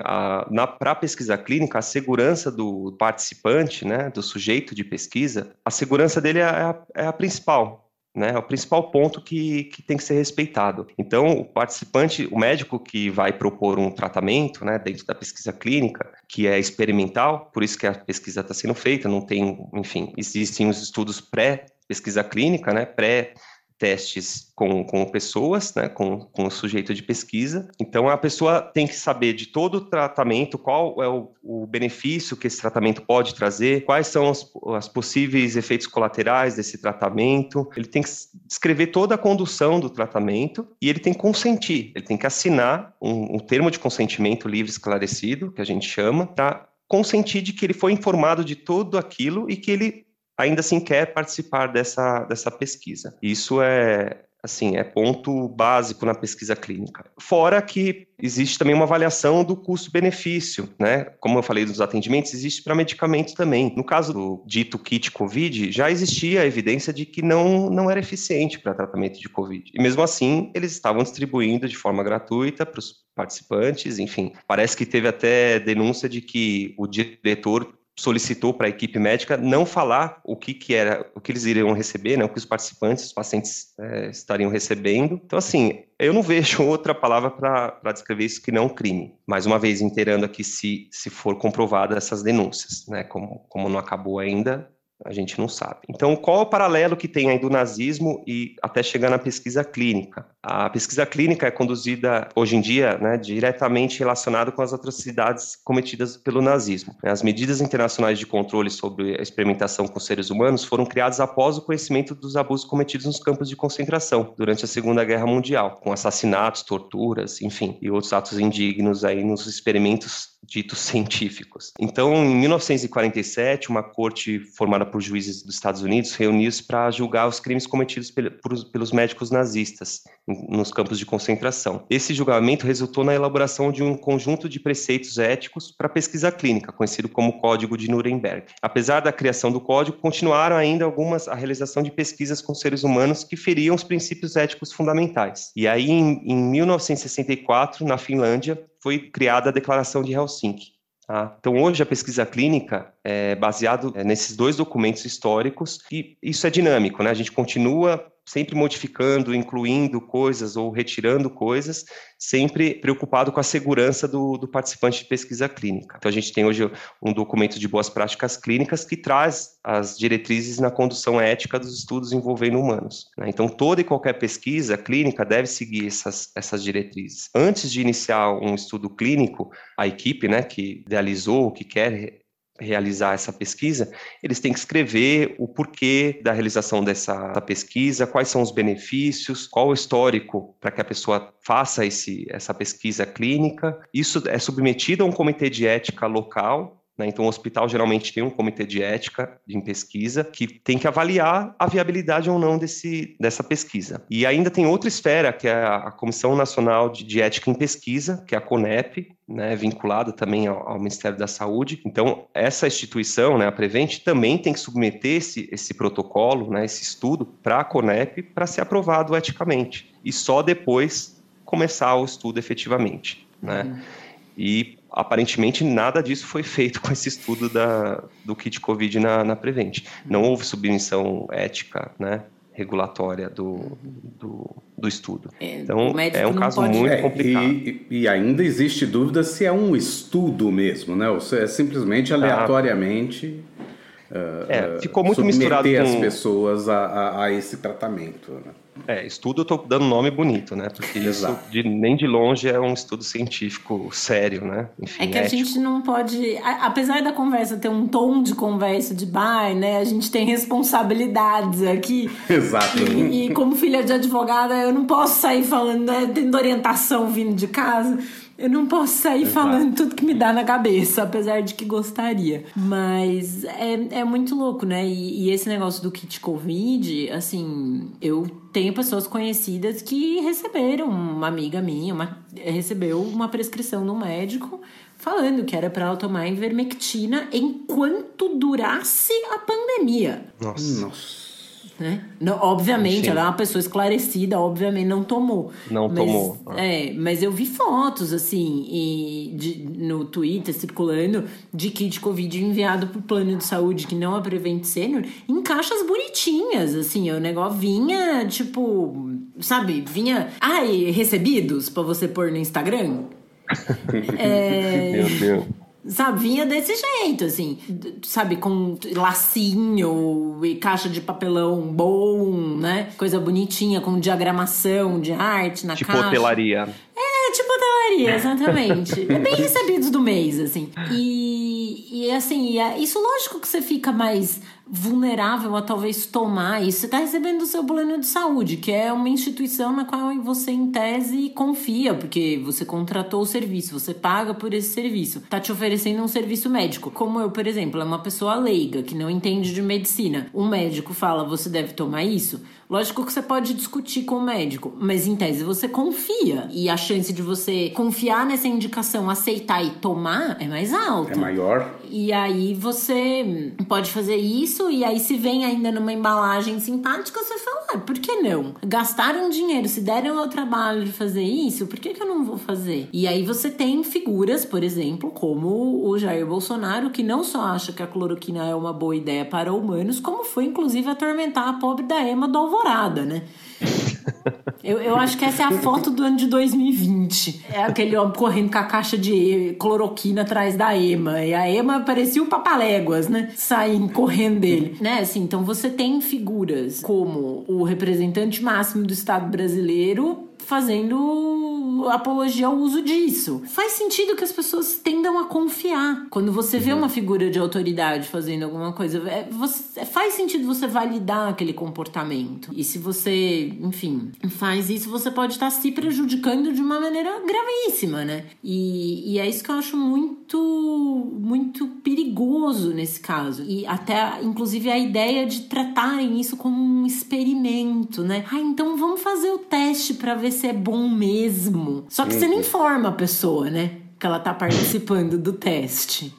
para a pesquisa clínica, a segurança do participante, né, do sujeito de pesquisa, a segurança dele é a, é a principal, né, é o principal ponto que, que tem que ser respeitado. Então, o participante, o médico que vai propor um tratamento, né, dentro da pesquisa clínica, que é experimental, por isso que a pesquisa está sendo feita, não tem, enfim, existem os estudos pré-pesquisa clínica, né, pré testes com, com pessoas, né, com, com o sujeito de pesquisa. Então, a pessoa tem que saber de todo o tratamento, qual é o, o benefício que esse tratamento pode trazer, quais são os, os, possíveis efeitos colaterais desse tratamento. Ele tem que descrever toda a condução do tratamento e ele tem que consentir, ele tem que assinar um, um termo de consentimento livre esclarecido, que a gente chama, para consentir de que ele foi informado de tudo aquilo e que ele ainda assim quer participar dessa, dessa pesquisa. Isso é, assim, é ponto básico na pesquisa clínica. Fora que existe também uma avaliação do custo-benefício, né? Como eu falei dos atendimentos, existe para medicamentos também. No caso do dito kit COVID, já existia a evidência de que não, não era eficiente para tratamento de COVID. E mesmo assim, eles estavam distribuindo de forma gratuita para os participantes, enfim. Parece que teve até denúncia de que o diretor solicitou para a equipe médica não falar o que, que era, o que eles iriam receber, né, o que os participantes, os pacientes é, estariam recebendo. Então, assim, eu não vejo outra palavra para descrever isso que não crime. Mais uma vez, inteirando aqui se, se for comprovada essas denúncias, né, como, como não acabou ainda, a gente não sabe. Então, qual é o paralelo que tem aí do nazismo e até chegar na pesquisa clínica? A pesquisa clínica é conduzida hoje em dia né, diretamente relacionada com as atrocidades cometidas pelo nazismo. As medidas internacionais de controle sobre a experimentação com seres humanos foram criadas após o conhecimento dos abusos cometidos nos campos de concentração durante a Segunda Guerra Mundial, com assassinatos, torturas, enfim, e outros atos indignos aí nos experimentos ditos científicos. Então, em 1947, uma corte formada por juízes dos Estados Unidos reuniu-se para julgar os crimes cometidos pelos médicos nazistas nos campos de concentração. Esse julgamento resultou na elaboração de um conjunto de preceitos éticos para pesquisa clínica, conhecido como Código de Nuremberg. Apesar da criação do código, continuaram ainda algumas a realização de pesquisas com seres humanos que feriam os princípios éticos fundamentais. E aí, em, em 1964, na Finlândia, foi criada a Declaração de Helsinki. Tá? Então, hoje, a pesquisa clínica é baseada é, nesses dois documentos históricos e isso é dinâmico, né? A gente continua sempre modificando, incluindo coisas ou retirando coisas, sempre preocupado com a segurança do, do, participante de pesquisa clínica. Então, a gente tem hoje um documento de boas práticas clínicas que traz as diretrizes na condução ética dos estudos envolvendo humanos. Né? Então, toda e qualquer pesquisa clínica deve seguir essas, essas diretrizes. Antes de iniciar um estudo clínico, a equipe né, que idealizou, que quer realizar essa pesquisa, eles têm que escrever o porquê da realização dessa pesquisa, quais são os benefícios, qual o histórico para que a pessoa faça esse, essa pesquisa clínica. Isso é submetido a um comitê de ética local né? Então, o hospital geralmente tem um comitê de ética em pesquisa que tem que avaliar a viabilidade ou não desse, dessa pesquisa. E ainda tem outra esfera, que é a Comissão Nacional de, de Ética em Pesquisa, que é a CONEP, né, vinculada também ao, ao, Ministério da Saúde. Então, essa instituição, né, a Prevent, também tem que submeter esse, esse protocolo, né, esse estudo, para a CONEP para ser aprovado eticamente. E só depois começar o estudo efetivamente. Né? Uhum. E aparentemente nada disso foi feito com esse estudo da, do kit Covid na, na Prevent. Não houve submissão ética, né? regulatória do, do, do estudo. É, então, é um caso pode... muito é, complicado. E, e, ainda existe dúvida se é um estudo mesmo, né? Ou se é simplesmente aleatoriamente... Ah, é, ficou muito misturado com... as pessoas a, a, a esse tratamento, né? É, estudo eu estou dando nome bonito, né? Porque Exato. isso de, nem de longe é um estudo científico sério, né? Enfim, é que ético. a gente não pode. apesar da conversa ter um tom de conversa de bar, né? A gente tem responsabilidades aqui. Exato. E, e como filha de advogada, eu não posso sair falando, né, tendo orientação vindo de casa. Eu não posso sair Exato. falando tudo que me dá na cabeça, apesar de que gostaria. Mas é, é muito louco, né? E, e esse negócio do kit Covid, assim, eu tenho pessoas conhecidas que receberam, uma amiga minha uma, recebeu uma prescrição no médico falando que era para ela tomar ivermectina enquanto durasse a pandemia. Nossa. Nossa. Né? Não, obviamente, ela é uma pessoa esclarecida, obviamente não tomou. Não mas, tomou. É, mas eu vi fotos, assim, e de, no Twitter circulando de kit Covid enviado pro plano de saúde que não é Prevent Senior em caixas bonitinhas, assim, o negócio vinha, tipo, sabe, vinha. Ai, recebidos para você pôr no Instagram. é... Meu Deus. Sabe, vinha desse jeito, assim, sabe, com lacinho e caixa de papelão bom, né? Coisa bonitinha, com diagramação de arte na tipo caixa. Tipo hotelaria. É, tipo hotelaria, exatamente. é bem recebidos do mês, assim. E, e assim, isso lógico que você fica mais vulnerável a talvez tomar isso. Você está recebendo o seu plano de saúde, que é uma instituição na qual você, em tese, confia, porque você contratou o serviço, você paga por esse serviço. Está te oferecendo um serviço médico. Como eu, por exemplo, é uma pessoa leiga que não entende de medicina. Um médico fala, você deve tomar isso. Lógico que você pode discutir com o médico, mas em tese você confia. E a chance de você confiar nessa indicação, aceitar e tomar é mais alta. É maior. E aí você pode fazer isso, e aí se vem ainda numa embalagem simpática, você fala, ah, por que não? Gastaram dinheiro, se deram ao trabalho de fazer isso, por que, que eu não vou fazer? E aí você tem figuras, por exemplo, como o Jair Bolsonaro, que não só acha que a cloroquina é uma boa ideia para humanos, como foi inclusive atormentar a pobre da Ema do Alvorada, né? Eu, eu acho que essa é a foto do ano de 2020. É aquele homem correndo com a caixa de cloroquina atrás da Ema. E a Ema parecia o Papaléguas, né? Saindo correndo dele. Né? Assim, então você tem figuras como o representante máximo do Estado brasileiro fazendo apologia ao uso disso. Faz sentido que as pessoas tendam a confiar. Quando você vê uma figura de autoridade fazendo alguma coisa, é, você, faz sentido você validar aquele comportamento. E se você, enfim, faz isso, você pode estar se prejudicando de uma maneira gravíssima, né? E, e é isso que eu acho muito, muito perigoso nesse caso. E até, inclusive, a ideia de tratarem isso como um experimento, né? Ah, então vamos fazer o teste para ver se é bom mesmo. Só que você não informa a pessoa, né? Que ela tá participando do teste.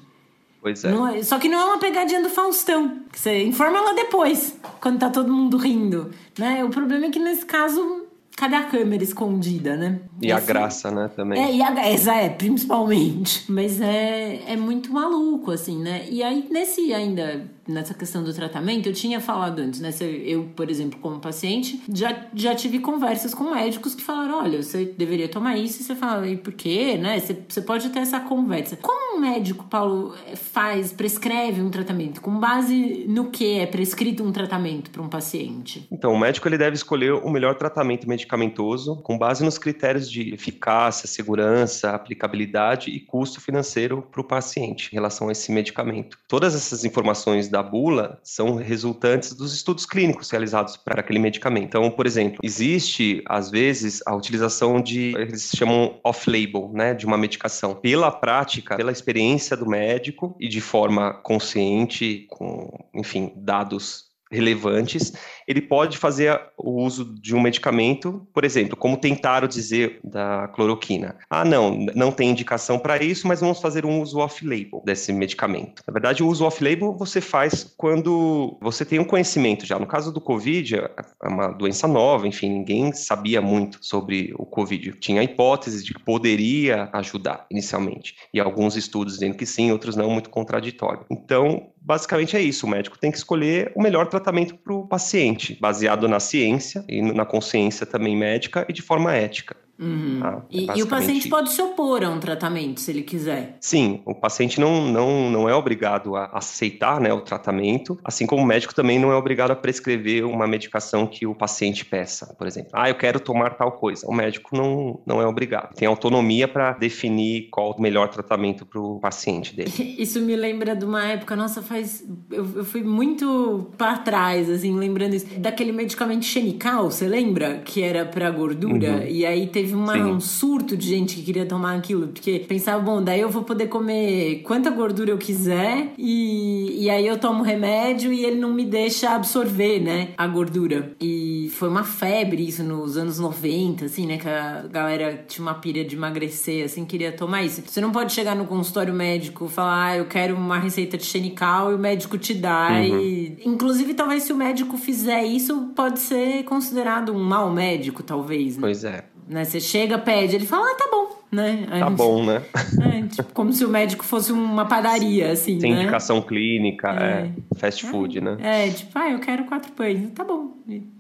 Pois é. é. Só que não é uma pegadinha do Faustão. Você informa ela depois, quando tá todo mundo rindo. Né? O problema é que nesse caso cadê a câmera escondida, né? E a graça, né, também. É, e a essa é, principalmente. Mas é, é muito maluco, assim, né? E aí, nesse ainda nessa questão do tratamento, eu tinha falado antes, né? Eu, por exemplo, como paciente, já, já tive conversas com médicos que falaram: olha, você deveria tomar isso, e você fala, e por quê? Né? Você, você pode ter essa conversa. Como médico, Paulo, faz, prescreve um tratamento? Com base no que é prescrito um tratamento para um paciente? Então, o médico ele deve escolher o melhor tratamento medicamentoso com base nos critérios de eficácia, segurança, aplicabilidade e custo financeiro para o paciente em relação a esse medicamento. Todas essas informações da bula são resultantes dos estudos clínicos realizados para aquele medicamento. Então, por exemplo, existe às vezes a utilização de eles chamam off-label, né, de uma medicação pela prática, pela experiência do médico e de forma consciente, com, enfim, dados relevantes, ele pode fazer o uso de um medicamento, por exemplo, como tentaram dizer da cloroquina. Ah, não, não tem indicação para isso, mas vamos fazer um uso off-label desse medicamento. Na verdade, o uso off-label você faz quando você tem um conhecimento já. No caso do Covid, é uma doença nova, enfim, ninguém sabia muito sobre o Covid. Tinha a hipótese de que poderia ajudar inicialmente. E alguns estudos dizendo que sim, outros não, muito contraditório. Então, basicamente é isso. O médico tem que escolher o melhor tratamento para o paciente, baseado na ciência e na consciência também médica e de forma ética. Uhum. Tá? E, e, o paciente pode se opor a um tratamento, se ele quiser. Sim, o paciente não, não, não é obrigado a aceitar né, o tratamento, assim como o médico também não é obrigado a prescrever uma medicação que o paciente peça, por exemplo. Ah, eu quero tomar tal coisa. O médico não, não é obrigado. Tem autonomia para definir qual o melhor tratamento para o paciente dele. Isso me lembra de uma época, nossa, faz. Eu, eu fui muito para trás, assim, lembrando isso. Daquele medicamento xenical, você lembra? Que era para gordura. Uhum. E aí teve teve uma, um surto de gente que queria tomar aquilo, porque pensava, bom, daí eu vou poder comer quanta gordura eu quiser e, e aí eu tomo remédio e ele não me deixa absorver, né, a gordura. E foi uma febre isso nos anos 90, assim, né, que a galera tinha uma pilha de emagrecer, assim, queria tomar isso. Você não pode chegar no consultório médico e falar, ah, eu quero uma receita de xenical e o médico te dá uhum. e... Inclusive, talvez se o médico fizer isso, pode ser considerado um mau médico, talvez, né? Pois é. Né? Você chega, pede, ele fala, ah, tá bom né? A tá gente, bom, né? É, tipo, como se o médico fosse uma padaria, assim, Tem né? indicação clínica, é. é fast food, é, né? É, tipo, ah, eu quero quatro pães. Tá bom.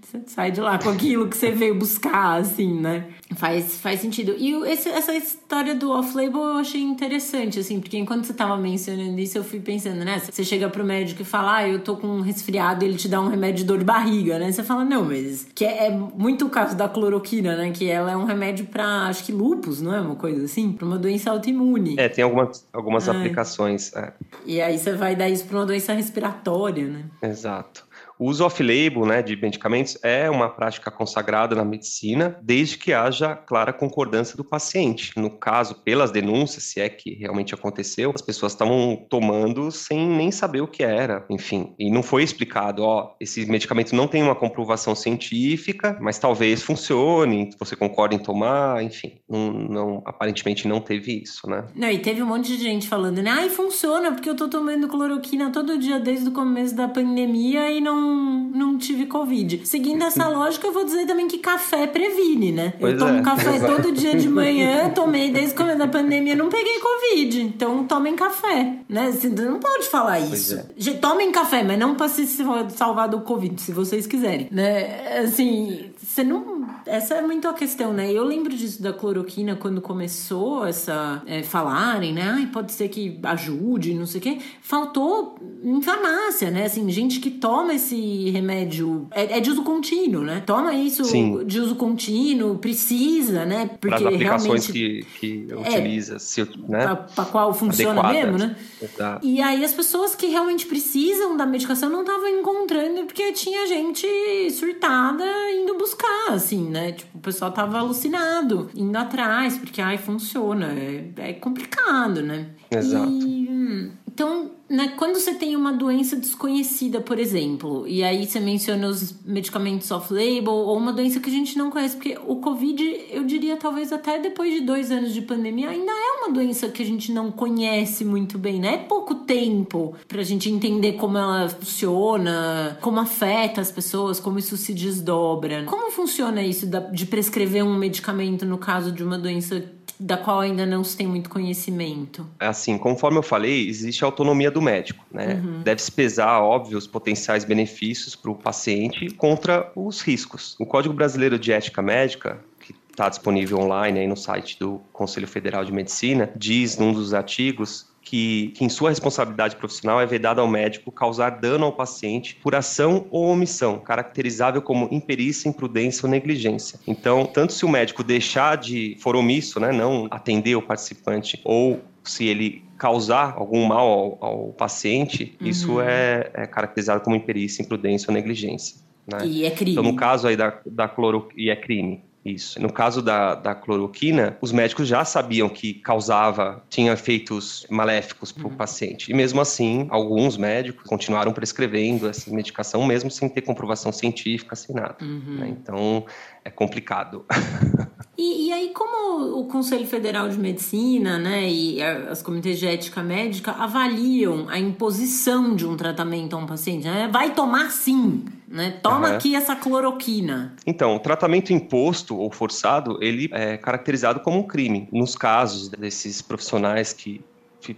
Você sai de lá com aquilo que você veio buscar, assim, né? Faz, faz sentido. E esse, essa história do off-label eu achei interessante, assim, porque enquanto você tava mencionando isso, eu fui pensando, né? Você chega pro médico e fala, ah, eu tô com um resfriado e ele te dá um remédio de dor de barriga, né? Você fala, não, mas... Que é, é muito o caso da cloroquina, né? Que ela é um remédio pra, acho que lupus, não é? Uma coisa assim, para uma doença autoimune. É, tem algumas, algumas é. aplicações. É. E aí você vai dar isso para uma doença respiratória, né? Exato. O uso off-label né, de medicamentos é uma prática consagrada na medicina, desde que haja clara concordância do paciente. No caso, pelas denúncias, se é que realmente aconteceu, as pessoas estavam tomando sem nem saber o que era, enfim. E não foi explicado, ó, esse medicamento não tem uma comprovação científica, mas talvez funcione, você concorda em tomar, enfim. Não, não, aparentemente não teve isso, né? Não, e teve um monte de gente falando, né? Ai, funciona, porque eu tô tomando cloroquina todo dia desde o começo da pandemia e não não, tive Covid. Seguindo essa lógica, eu vou dizer também que café previne, né? Pois eu tomo é. café todo dia de manhã, tomei desde o começo da pandemia, não peguei Covid. Então tomem café, né? Você não pode falar isso. É. Tomem café, mas não para se salvar do Covid, se vocês quiserem, né? Assim, você não essa é muito a questão, né? Eu lembro disso da cloroquina quando começou essa. É, falarem, né? Ai, pode ser que ajude, não sei o quê. Faltou em farmácia, né? Assim, gente que toma esse remédio. É, é de uso contínuo, né? Toma isso Sim. de uso contínuo, precisa, né? Porque Para as aplicações realmente, que, que é, utiliza, se, né? Para qual funciona Adequada. mesmo, né? Exato. E aí as pessoas que realmente precisam da medicação não estavam encontrando porque tinha gente surtada indo buscar, assim, né? Tipo, o pessoal tava alucinado, indo atrás, porque ai, funciona. É, é complicado, né? Exato. E, hum, então, né, quando você tem uma doença desconhecida, por exemplo, e aí você menciona os medicamentos off-label, ou uma doença que a gente não conhece, porque o Covid, eu diria, talvez até depois de dois anos de pandemia, ainda é uma doença que a gente não conhece muito bem, né? É pouco tempo pra gente entender como ela funciona, como afeta as pessoas, como isso se desdobra. Como funciona isso de prescrever um medicamento no caso de uma doença da qual ainda não se tem muito conhecimento? Assim, conforme eu falei, existe a autonomia do médico, né? Uhum. Deve-se pesar, óbvio, os potenciais benefícios para o paciente contra os riscos. O Código Brasileiro de Ética Médica, que está disponível online aí no site do Conselho Federal de Medicina, diz num dos artigos que, que, em sua responsabilidade profissional é vedado ao médico causar dano ao paciente por ação ou omissão, caracterizável como imperícia, imprudência ou negligência. Então, tanto se o médico deixar de for omisso, né, não atender o participante, ou se ele causar algum mal ao, ao paciente, uhum. isso é, é, caracterizado como imperícia, imprudência ou negligência. Né? E é crime. Então, no caso aí da, da cloro... e é crime. Isso. No caso da, da cloroquina, os médicos já sabiam que causava, tinha efeitos maléficos para o uhum. paciente. E mesmo assim, alguns médicos continuaram prescrevendo essa medicação, mesmo sem ter comprovação científica, sem nada. Uhum. Né? Então, é complicado. E, e, aí, como o Conselho Federal de Medicina né, e as comitês de ética médica avaliam a imposição de um tratamento a um paciente? Né? Vai tomar sim, né? Toma uhum. aqui essa cloroquina. Então, o tratamento imposto ou forçado, ele é caracterizado como um crime. Nos casos desses profissionais que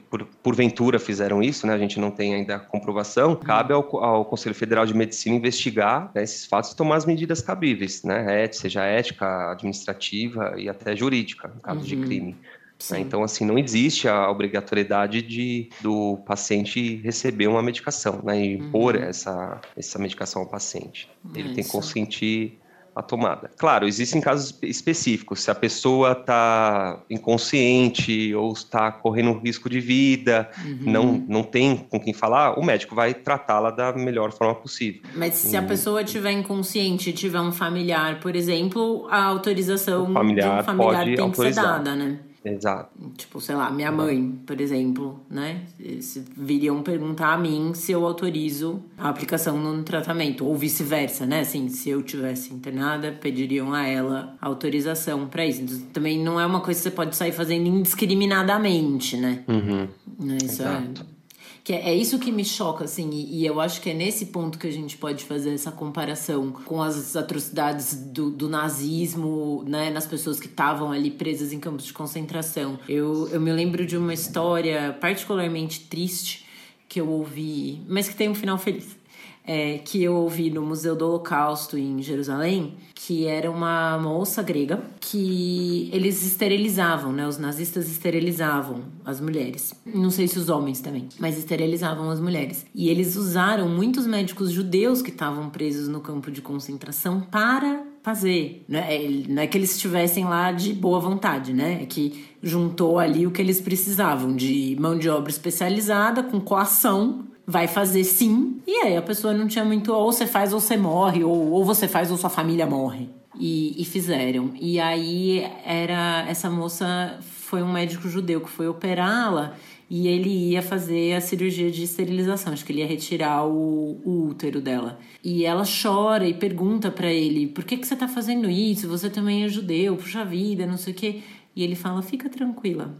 por, porventura fizeram isso, né? A gente não tem ainda comprovação. Cabe ao, ao Conselho Federal de Medicina investigar né, esses fatos e tomar as medidas cabíveis, né? Seja ética, administrativa e até jurídica, no caso uhum. de crime. Né? Então, assim, não existe a obrigatoriedade de do paciente receber uma medicação, né? E impor uhum. essa, essa medicação ao paciente. Ele Isso. tem que consentir a tomada. Claro, existem casos específicos. Se a pessoa está inconsciente ou está correndo risco de vida, uhum. não, não tem com quem falar, o médico vai tratá-la da melhor forma possível. Mas se a pessoa estiver inconsciente e tiver um familiar, por exemplo, a autorização o familiar de um familiar tem autorizar. que ser dada, né? Exato. Tipo, sei lá, minha mãe, por exemplo, né? Se viriam perguntar a mim se eu autorizo a aplicação no tratamento, ou vice-versa, né? Assim, se eu tivesse internada, pediriam a ela autorização para isso. Então, também não é uma coisa que você pode sair fazendo indiscriminadamente, né? Uhum. Né? Isso é Exato. é que é, é isso que me choca, assim, e, e, eu acho que é nesse ponto que a gente pode fazer essa comparação com as atrocidades do, do nazismo, né, nas pessoas que estavam ali presas em campos de concentração. Eu, eu me lembro de uma história particularmente triste que eu ouvi, mas que tem um final feliz é, que eu ouvi no Museu do Holocausto em Jerusalém, que era uma moça grega que eles esterilizavam, né? Os nazistas esterilizavam as mulheres. Não sei se os homens também, mas esterilizavam as mulheres. E eles usaram muitos médicos judeus que estavam presos no campo de concentração para fazer. Né? Não é que eles estivessem lá de boa vontade, né? É que juntou ali o que eles precisavam de mão de obra especializada com coação vai fazer sim. E aí a pessoa não tinha muito, ou você faz ou você morre, ou, ou você faz ou sua família morre. E, e fizeram. E aí era essa moça foi um médico judeu que foi operá-la e ele ia fazer a cirurgia de esterilização, acho que ele ia retirar o, o útero dela. E ela chora e pergunta para ele: por que, que você tá fazendo isso? Você também é judeu, puxa vida, não sei o quê. E ele fala: fica tranquila,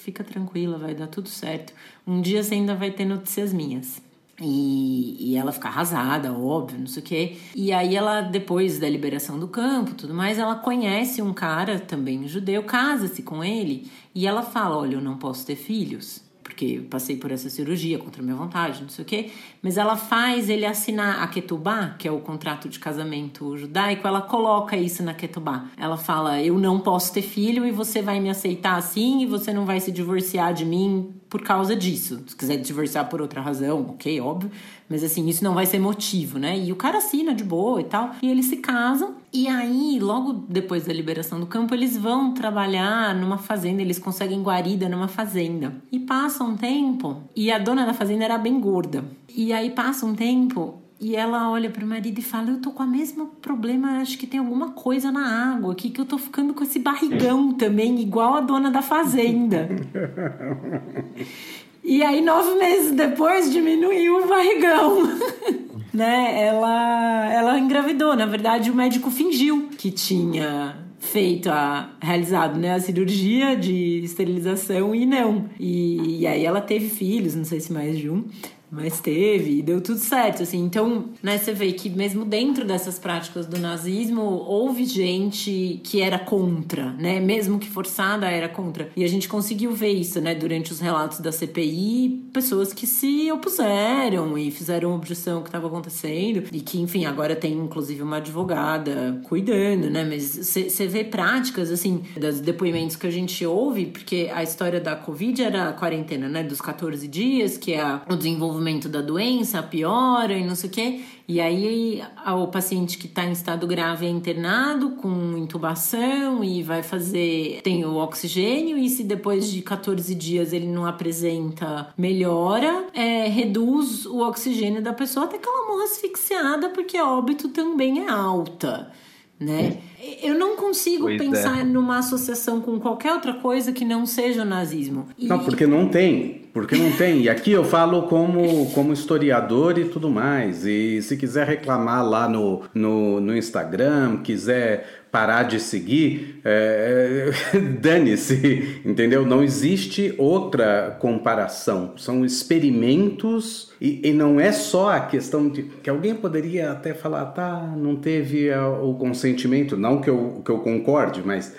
fica tranquila, vai dar tudo certo. Um dia você ainda vai ter notícias minhas. E, e, ela fica arrasada, óbvio, não sei o quê. E aí ela, depois da liberação do campo tudo mais, ela conhece um cara, também judeu, casa-se com ele, e ela fala: Olha, eu não posso ter filhos, porque passei por essa cirurgia contra minha vontade, não sei o quê. Mas ela faz ele assinar a ketubá, que é o contrato de casamento judaico, ela coloca isso na ketubá. Ela fala: Eu não posso ter filho e você vai me aceitar assim e você não vai se divorciar de mim por causa disso. Se quiser divorciar por outra razão, ok, óbvio. Mas assim, isso não vai ser motivo, né? E o cara assina de boa e tal. E eles se casam. E aí, logo depois da liberação do campo, eles vão trabalhar numa fazenda. Eles conseguem guarida numa fazenda. E passa um tempo. E a dona da fazenda era bem gorda. E aí passa um tempo e ela olha pro marido e fala: Eu tô com o mesmo problema, acho que tem alguma coisa na água aqui, que eu tô ficando com esse barrigão também, igual a dona da fazenda. e aí, nove meses depois, diminuiu o barrigão. né? Ela, ela engravidou. Na verdade, o médico fingiu que tinha feito a realizado né a cirurgia de esterilização e não e, e aí ela teve filhos não sei se mais de um mas teve e deu tudo certo, assim. Então, né, você vê que mesmo dentro dessas práticas do nazismo, houve gente que era contra, né? Mesmo que forçada, era contra. E a gente conseguiu ver isso, né, durante os relatos da CPI, pessoas que se opuseram e fizeram objeção ao que estava acontecendo e que, enfim, agora tem inclusive uma advogada cuidando, né? Mas você vê práticas, assim, dos depoimentos que a gente ouve, porque a história da Covid era a quarentena, né, dos 14 dias, que é o desenvolvimento desenvolvimento da doença, piora e não sei o quê. E aí o paciente que está em estado grave é internado com intubação e vai fazer. tem o oxigênio, e se depois de 14 dias ele não apresenta melhora, é, reduz o oxigênio da pessoa até que ela morra asfixiada, porque a óbito também é alta. Né? Eu não consigo pois pensar é. numa associação com qualquer outra coisa que não seja o nazismo. E... Não, porque não tem. Porque não tem. E aqui eu falo como, como historiador e tudo mais. E se quiser reclamar lá no, no, no Instagram, quiser parar de seguir, é, dane-se, entendeu? Não existe outra comparação. São experimentos e, e, não é só a questão de que alguém poderia até falar, tá, não teve o consentimento, não que eu, que eu concorde, mas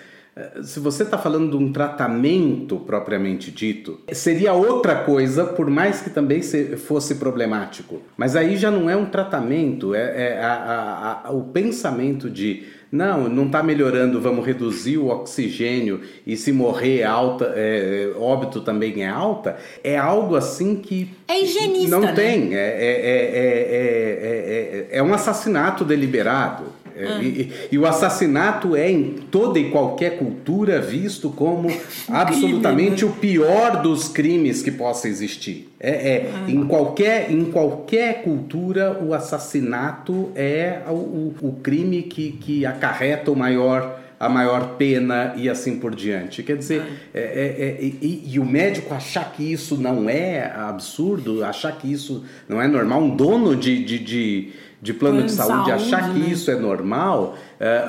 se você está falando de um tratamento propriamente dito, seria outra coisa, por mais que também fosse problemático. Mas aí já não é um tratamento, é, é a, a, a, o pensamento de não, não está melhorando, vamos reduzir o oxigênio e se morrer alta, é, óbito também é alta, é algo assim que. É higienista. Não né? tem, é, é, é, é um assassinato deliberado. É, ah. E, e, o assassinato é em toda e qualquer cultura visto como absolutamente o pior dos crimes que possa existir. É, é ah. em, qualquer, em qualquer cultura, o assassinato é o, o, o crime que, que acarreta o maior a maior pena e assim por diante. Quer dizer, é, é, é, e, e, o médico achar que isso não é absurdo, achar que isso não é normal, um dono de, de, de de plano, plano de saúde, saúde achar né? que isso é normal,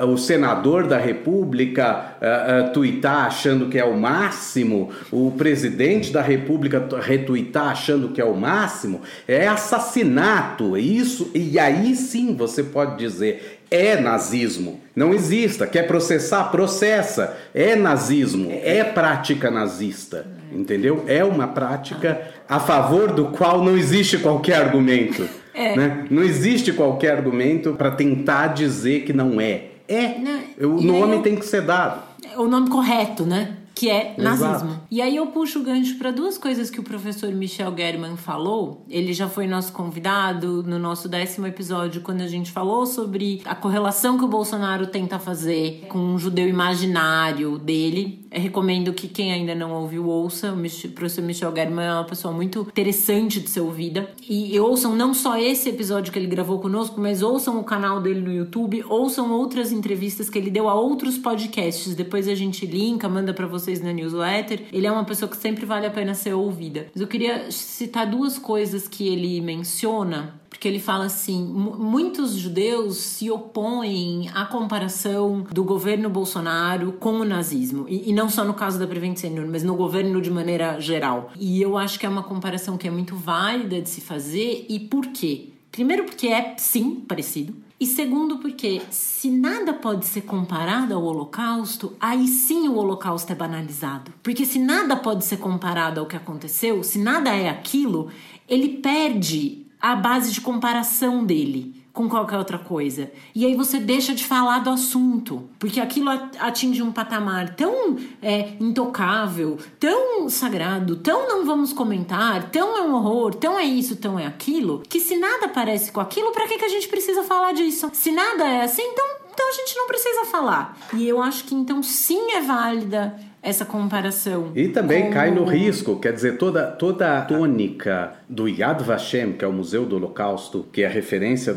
uh, o senador da República uh, uh, tuitar achando que é o máximo, o presidente da República retuitar achando que é o máximo, é assassinato. Isso, e aí sim você pode dizer é nazismo. Não exista. Quer processar? Processa. É nazismo. É prática nazista. Entendeu? É uma prática a favor do qual não existe qualquer argumento. É. Né? Não existe qualquer argumento para tentar dizer que não é. É. Não, o nome eu... tem que ser dado. O nome correto, né? Que é nazismo. Exato. E aí eu puxo o gancho para duas coisas que o professor Michel German falou. Ele já foi nosso convidado no nosso décimo episódio, quando a gente falou sobre a correlação que o Bolsonaro tenta fazer com um judeu imaginário dele. Eu recomendo que quem ainda não ouviu ouça. O professor Michel German é uma pessoa muito interessante de ser ouvida. E ouçam não só esse episódio que ele gravou conosco, mas ouçam o canal dele no YouTube, ouçam outras entrevistas que ele deu a outros podcasts. Depois a gente linka, manda para vocês vocês na newsletter. Ele é uma pessoa que sempre vale a pena ser ouvida. Mas eu queria citar duas coisas que ele menciona porque ele fala assim: muitos judeus se opõem à comparação do governo Bolsonaro com o nazismo, e, e não só no caso da Prevent Senior, mas no governo de maneira geral. E eu acho que é uma comparação que é muito válida de se fazer, e por quê? Primeiro, porque é sim parecido. E segundo, porque se nada pode ser comparado ao Holocausto, aí sim o Holocausto é banalizado. Porque se nada pode ser comparado ao que aconteceu, se nada é aquilo, ele perde a base de comparação dele com qualquer outra coisa. E aí você deixa de falar do assunto, porque aquilo atinge um patamar tão é, intocável, tão sagrado, tão não vamos comentar, tão é um horror, tão é isso, tão é aquilo, que se nada parece com aquilo, para que, que a gente precisa falar disso? Se nada é assim, então, então a gente não precisa falar. E eu acho que então sim é válida essa comparação. E também cai no risco, quer dizer, toda, toda a tônica do Yad Vashem, que é o Museu do Holocausto, que é a referência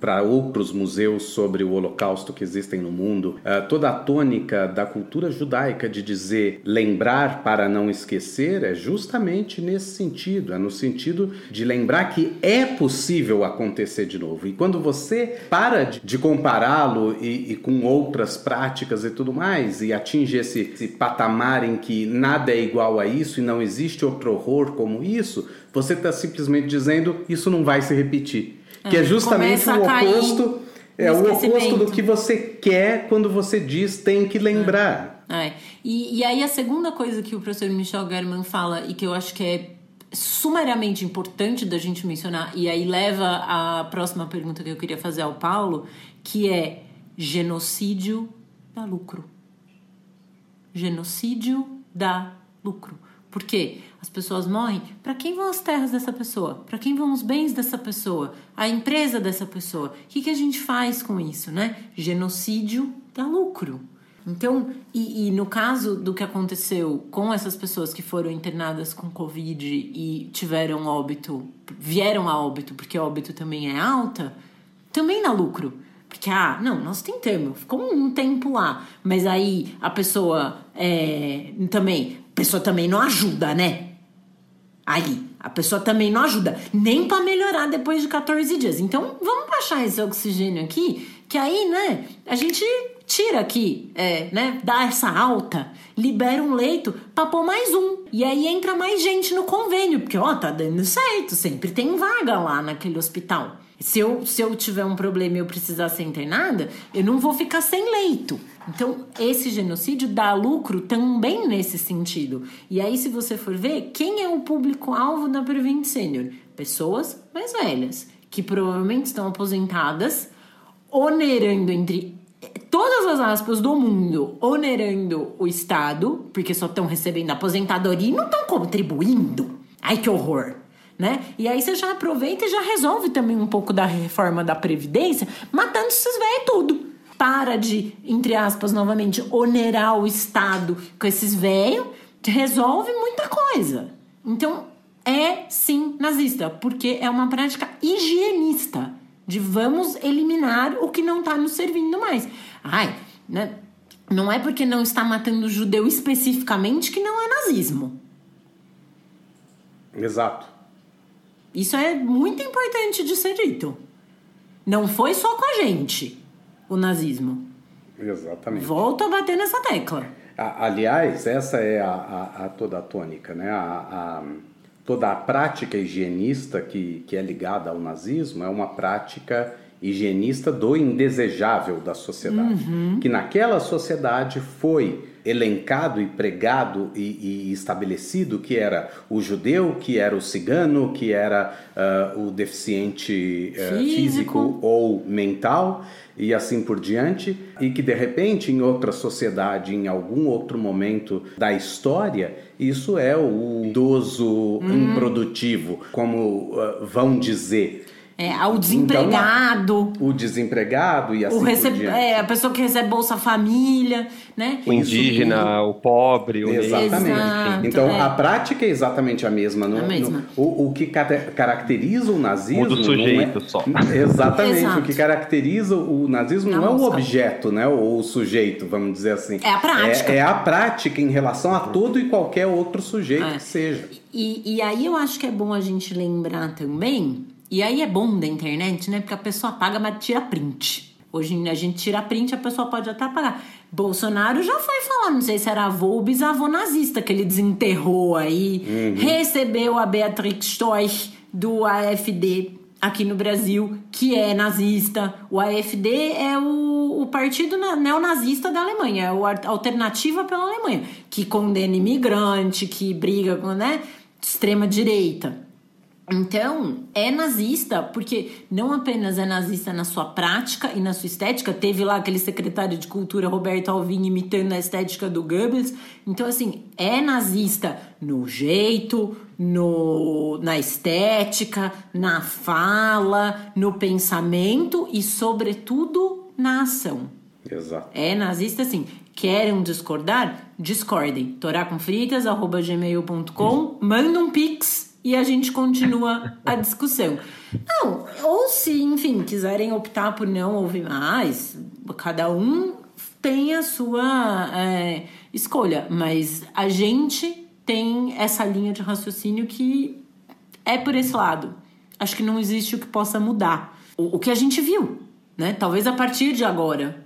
para outros museus sobre o Holocausto que existem no mundo, uh, toda a tônica da cultura judaica de dizer lembrar para não esquecer é justamente nesse sentido, é no sentido de lembrar que é possível acontecer de novo. E quando você para de, de compará-lo e, e, com outras práticas e tudo mais, e atinge esse, esse patamar em que nada é igual a isso e não existe outro horror como isso, você está simplesmente dizendo isso não vai se repetir. É, que é justamente o oposto. É o oposto do que você quer quando você diz tem que lembrar. É. é. E, e aí a segunda coisa que o professor Michel German fala e que eu acho que é sumariamente importante da gente mencionar, e aí leva à próxima pergunta que eu queria fazer ao Paulo, que é genocídio dá lucro. Genocídio dá lucro. Por quê? As pessoas morrem. Para quem vão as terras dessa pessoa? Para quem vão os bens dessa pessoa? A empresa dessa pessoa? O que, que a gente faz com isso, né? Genocídio dá lucro. Então, e, e, no caso do que aconteceu com essas pessoas que foram internadas com Covid e tiveram óbito, vieram a óbito, porque óbito também é alta, também dá lucro. Porque, ah, não, nós tentamos, ficou um tempo lá, mas aí a pessoa é, também, a pessoa também não ajuda, né? Aí, a pessoa também não ajuda, nem para melhorar depois de 14 dias. Então, vamos baixar esse oxigênio aqui, que aí, né, a gente tira aqui, é, né, dá essa alta, libera um leito para pôr mais um. E aí entra mais gente no convênio, porque, ó, tá dando certo, sempre tem vaga lá naquele hospital. Se eu, se eu tiver um problema e eu precisar ser internada, eu não vou ficar sem leito. Então, esse genocídio dá lucro também nesse sentido. E aí, se você for ver, quem é o público-alvo da Prevent Senior? Pessoas mais velhas, que provavelmente estão aposentadas, onerando entre todas as aspas do mundo, onerando o Estado, porque só estão recebendo aposentadoria e não estão contribuindo. Ai, que horror! Né? E aí você já aproveita e já resolve também um pouco da reforma da Previdência, matando esses velhos tudo. Para de, entre aspas, novamente, onerar o Estado com esses velhos, resolve muita coisa. Então, é sim nazista, porque é uma prática higienista de vamos eliminar o que não está nos servindo mais. Ai, né? Não é porque não está matando judeu especificamente que não é nazismo. Exato. Isso é muito importante de ser dito. Não foi só com a gente o nazismo. Exatamente. Volto a bater nessa tecla. aliás, essa é a, a, a, toda a tônica, né? A, toda a prática higienista que, que é ligada ao nazismo é uma prática higienista do indesejável da sociedade, uhum. que naquela sociedade foi elencado e pregado e, e, estabelecido que era o judeu, que era o cigano, que era uh, o deficiente uh, físico. físico ou mental e assim por diante, e que de repente em outra sociedade, em algum outro momento da história, isso é o idoso uhum. improdutivo, como uh, vão dizer. É, ao desempregado. Então, o desempregado e assim o recebe, É, a pessoa que recebe Bolsa Família, né? O indígena, Isso, o pobre. O exatamente. Exato, então, é. a prática é exatamente a mesma. No, a mesma. No, o, o que caracteriza o nazismo... O do sujeito é, só. Exatamente. Exato. O que caracteriza o nazismo não, não é o objeto, né? Ou o sujeito, vamos dizer assim. É a prática. É, é a prática em relação a todo e qualquer outro sujeito é. que seja. E, e aí eu acho que é bom a gente lembrar também e aí é bom da internet, né? Porque a pessoa paga, mas tira print. Hoje a gente tira print, a pessoa pode até pagar. Bolsonaro já foi falar, não sei se era avô ou bisavô nazista que ele desenterrou aí, uhum. recebeu a Beatrix Stoich do AFD aqui no Brasil que é nazista. O AfD é o, o partido neonazista da Alemanha, é a alternativa pela Alemanha, que condena imigrante, que briga com né, extrema direita. Então, é nazista, porque não apenas é nazista na sua prática e na sua estética, teve lá aquele secretário de cultura, Roberto Alvim, imitando a estética do Goebbels. Então, assim, é nazista no jeito, no, na estética, na fala, no pensamento e, sobretudo, na ação. Exato. É nazista, assim. Querem discordar? Discordem. toracomfritas.gmail.com Manda um pix e a gente continua a discussão. Não, ou se, enfim, quiserem optar por não ouvir mais, cada um tem a sua é, escolha, mas a gente tem essa linha de raciocínio que é por esse lado. Acho que não existe o que possa mudar. O, o que a gente viu, né? Talvez a partir de agora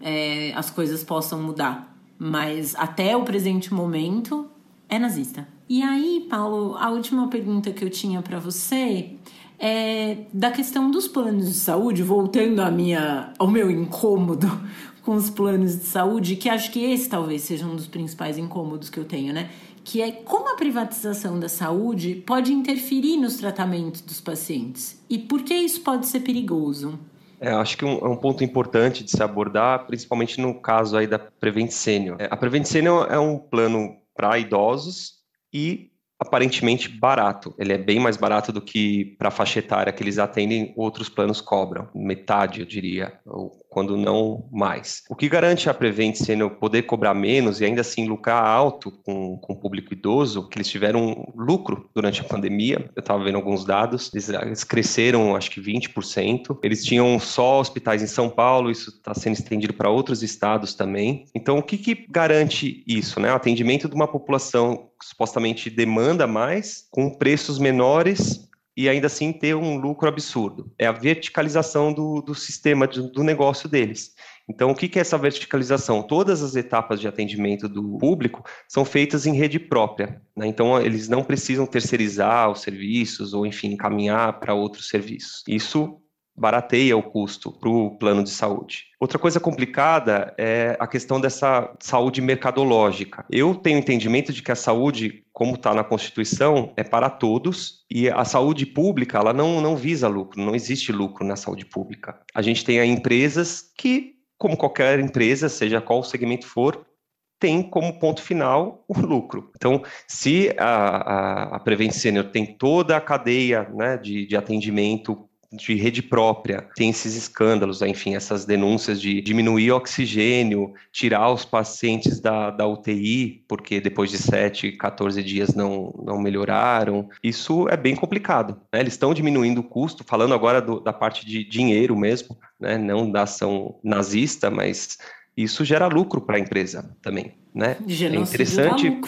é, as coisas possam mudar, mas até o presente momento é nazista. E aí, Paulo, a última pergunta que eu tinha para você é da questão dos planos de saúde, voltando à minha, ao meu incômodo com os planos de saúde, que acho que esse talvez seja um dos principais incômodos que eu tenho, né? Que é como a privatização da saúde pode interferir nos tratamentos dos pacientes e por que isso pode ser perigoso. É, acho que um, é um ponto importante de se abordar, principalmente no caso aí da Prevent Senior. É, a Prevent Senior é um plano para idosos e aparentemente barato. Ele é bem mais barato do que para a faixa etária que eles atendem, outros planos cobram, metade, eu diria, ou quando não mais. O que garante a Prevent sendo poder cobrar menos e ainda assim lucrar alto com, com o público idoso, que eles tiveram lucro durante a pandemia, eu estava vendo alguns dados, eles, eles, cresceram acho que 20%, eles tinham só hospitais em São Paulo, isso está sendo estendido para outros estados também. Então, o que, que garante isso? Né? O atendimento de uma população supostamente demanda mais, com preços menores e ainda assim ter um lucro absurdo. É a verticalização do, do sistema de, do negócio deles. Então, o que, é essa verticalização? Todas as etapas de atendimento do público são feitas em rede própria. Né? Então, eles não precisam terceirizar os serviços ou, enfim, encaminhar para outros serviços. Isso barateia o custo para o plano de saúde. Outra coisa complicada é a questão dessa saúde mercadológica. Eu tenho entendimento de que a saúde, como está na Constituição, é para todos e a saúde pública ela não, não visa lucro, não existe lucro na saúde pública. A gente tem empresas que, como qualquer empresa, seja qual o segmento for, tem como ponto final o lucro. Então, se a, a, a tem toda a cadeia né, de, de atendimento de rede própria, tem esses escândalos, enfim, essas denúncias de diminuir o oxigênio, tirar os pacientes da, da UTI, porque depois de 7, 14 dias não, não melhoraram. Isso é bem complicado. Né? Eles estão diminuindo o custo, falando agora do, da parte de dinheiro mesmo, né? não da ação nazista, mas isso gera lucro para a empresa também. Né? é interessante.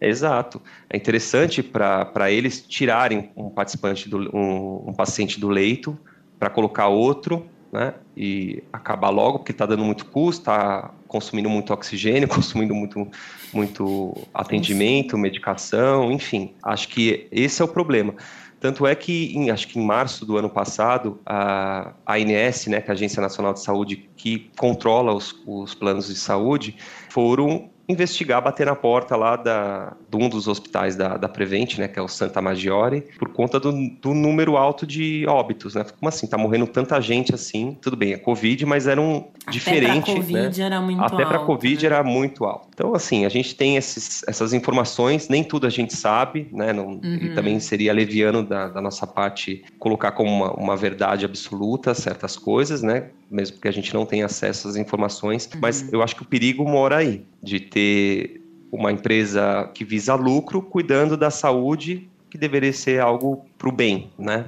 Exato. É interessante para eles tirarem um participante, do, um, um paciente do leito para colocar outro, né? E acabar logo, porque está dando muito custo, está consumindo muito oxigênio, consumindo muito, muito atendimento, medicação, enfim. Acho que esse é o problema. Tanto é que, em, acho que em março do ano passado, a ANS, né, que é a Agência Nacional de Saúde, que controla os, os planos de saúde, foram investigar, bater na porta lá da, de um dos hospitais da, da Prevent, né, que é o Santa Maggiore, por conta do, do número alto de óbitos, né? Como assim? Tá morrendo tanta gente assim? Tudo bem, é Covid, mas era um Até diferente, pra COVID né? era muito Até para Covid né? era muito alto. Então, assim, a gente tem esses, essas informações, nem tudo a gente sabe, né? Não, uhum. E também seria leviano da, da nossa parte colocar como uma, uma verdade absoluta certas coisas, né? Mesmo que a gente não tenha acesso às informações, uhum. mas eu acho que o perigo mora aí, de ter uma empresa que visa lucro cuidando da saúde que deveria ser algo para o bem, né?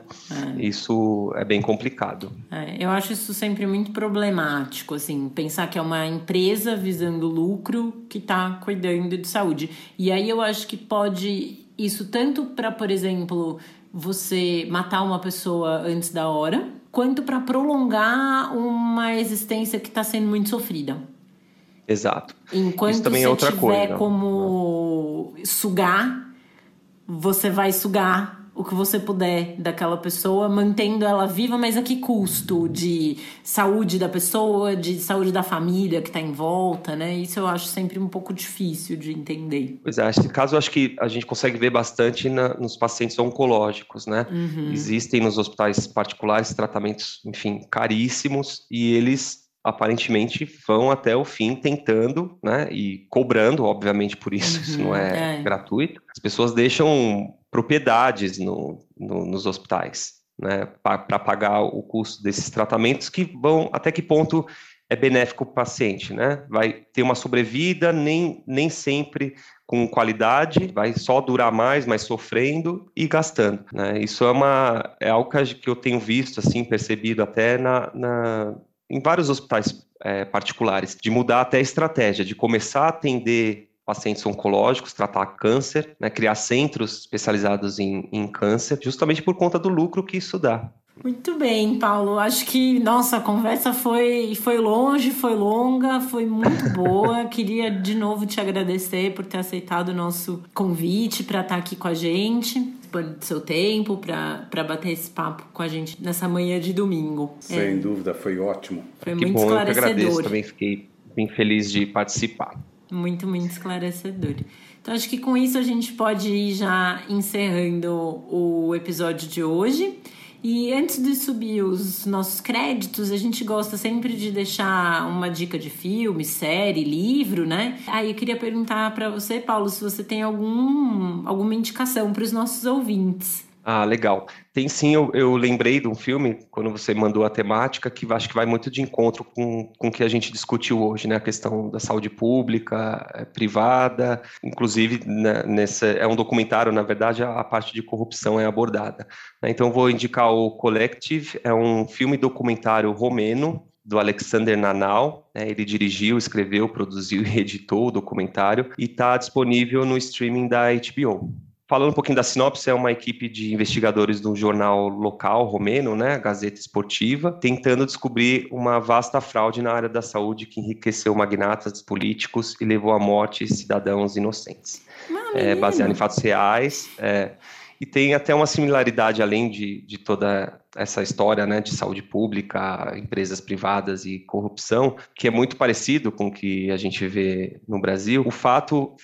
É. Isso é bem complicado. É, eu acho isso sempre muito problemático, assim, pensar que é uma empresa visando lucro que está cuidando de saúde. E aí eu acho que pode isso tanto para, por exemplo, você matar uma pessoa antes da hora, quanto para prolongar uma existência que está sendo muito sofrida. Exato. Enquanto Isso também é outra tiver coisa. como sugar, você vai sugar o que você puder daquela pessoa, mantendo ela viva, mas a que custo? De saúde da pessoa, de saúde da família que está em volta, né? Isso eu acho sempre um pouco difícil de entender. Pois é, nesse caso eu acho que a gente consegue ver bastante na, nos pacientes oncológicos, né? Uhum. Existem nos hospitais particulares tratamentos, enfim, caríssimos e eles aparentemente vão até o fim tentando, né, e cobrando, obviamente, por isso, uhum, isso não é, é, gratuito. As pessoas deixam propriedades no, no, nos hospitais, né, para pagar o custo desses tratamentos que vão até que ponto é benéfico para o paciente, né? Vai ter uma sobrevida, nem, nem sempre com qualidade, vai só durar mais, mas sofrendo e gastando, né? Isso é uma é algo que eu tenho visto assim, percebido até na, na em vários hospitais é, particulares, de mudar até a estratégia, de começar a atender pacientes oncológicos, tratar câncer, né, criar centros especializados em, em câncer, justamente por conta do lucro que isso dá. Muito bem, Paulo. Acho que nossa a conversa foi foi longe, foi longa, foi muito boa. Queria de novo te agradecer por ter aceitado o nosso convite para estar aqui com a gente, do seu tempo para bater esse papo com a gente nessa manhã de domingo. Sem é. dúvida, foi ótimo. Foi que muito bom, esclarecedor. Eu que agradeço, também fiquei bem feliz de participar. Muito, muito esclarecedor. Então, acho que com isso a gente pode ir já encerrando o episódio de hoje. E antes de subir os nossos créditos, a gente gosta sempre de deixar uma dica de filme, série, livro, né? Aí eu queria perguntar para você, Paulo, se você tem algum, alguma indicação para os nossos ouvintes. Ah, legal. Tem sim, eu, eu, lembrei de um filme, quando você mandou a temática, que acho que vai muito de encontro com, com o que a gente discutiu hoje, né? A questão da saúde pública, é, privada, inclusive né, nessa, é um documentário, na verdade, a, a parte de corrupção é abordada. Né? Então, vou indicar o Collective, é um filme documentário romeno, do Alexander Nanal. Né? Ele dirigiu, escreveu, produziu e editou o documentário e está disponível no streaming da HBO. Falando um pouquinho da sinopse, é uma equipe de investigadores do jornal local romeno, né, Gazeta Esportiva, tentando descobrir uma vasta fraude na área da saúde que enriqueceu magnatas políticos e levou à morte cidadãos inocentes. É, baseado em fatos reais. É, e tem até uma similaridade, além de, de toda essa história né, de saúde pública, empresas privadas e corrupção, que é muito parecido com o que a gente vê no Brasil. O fato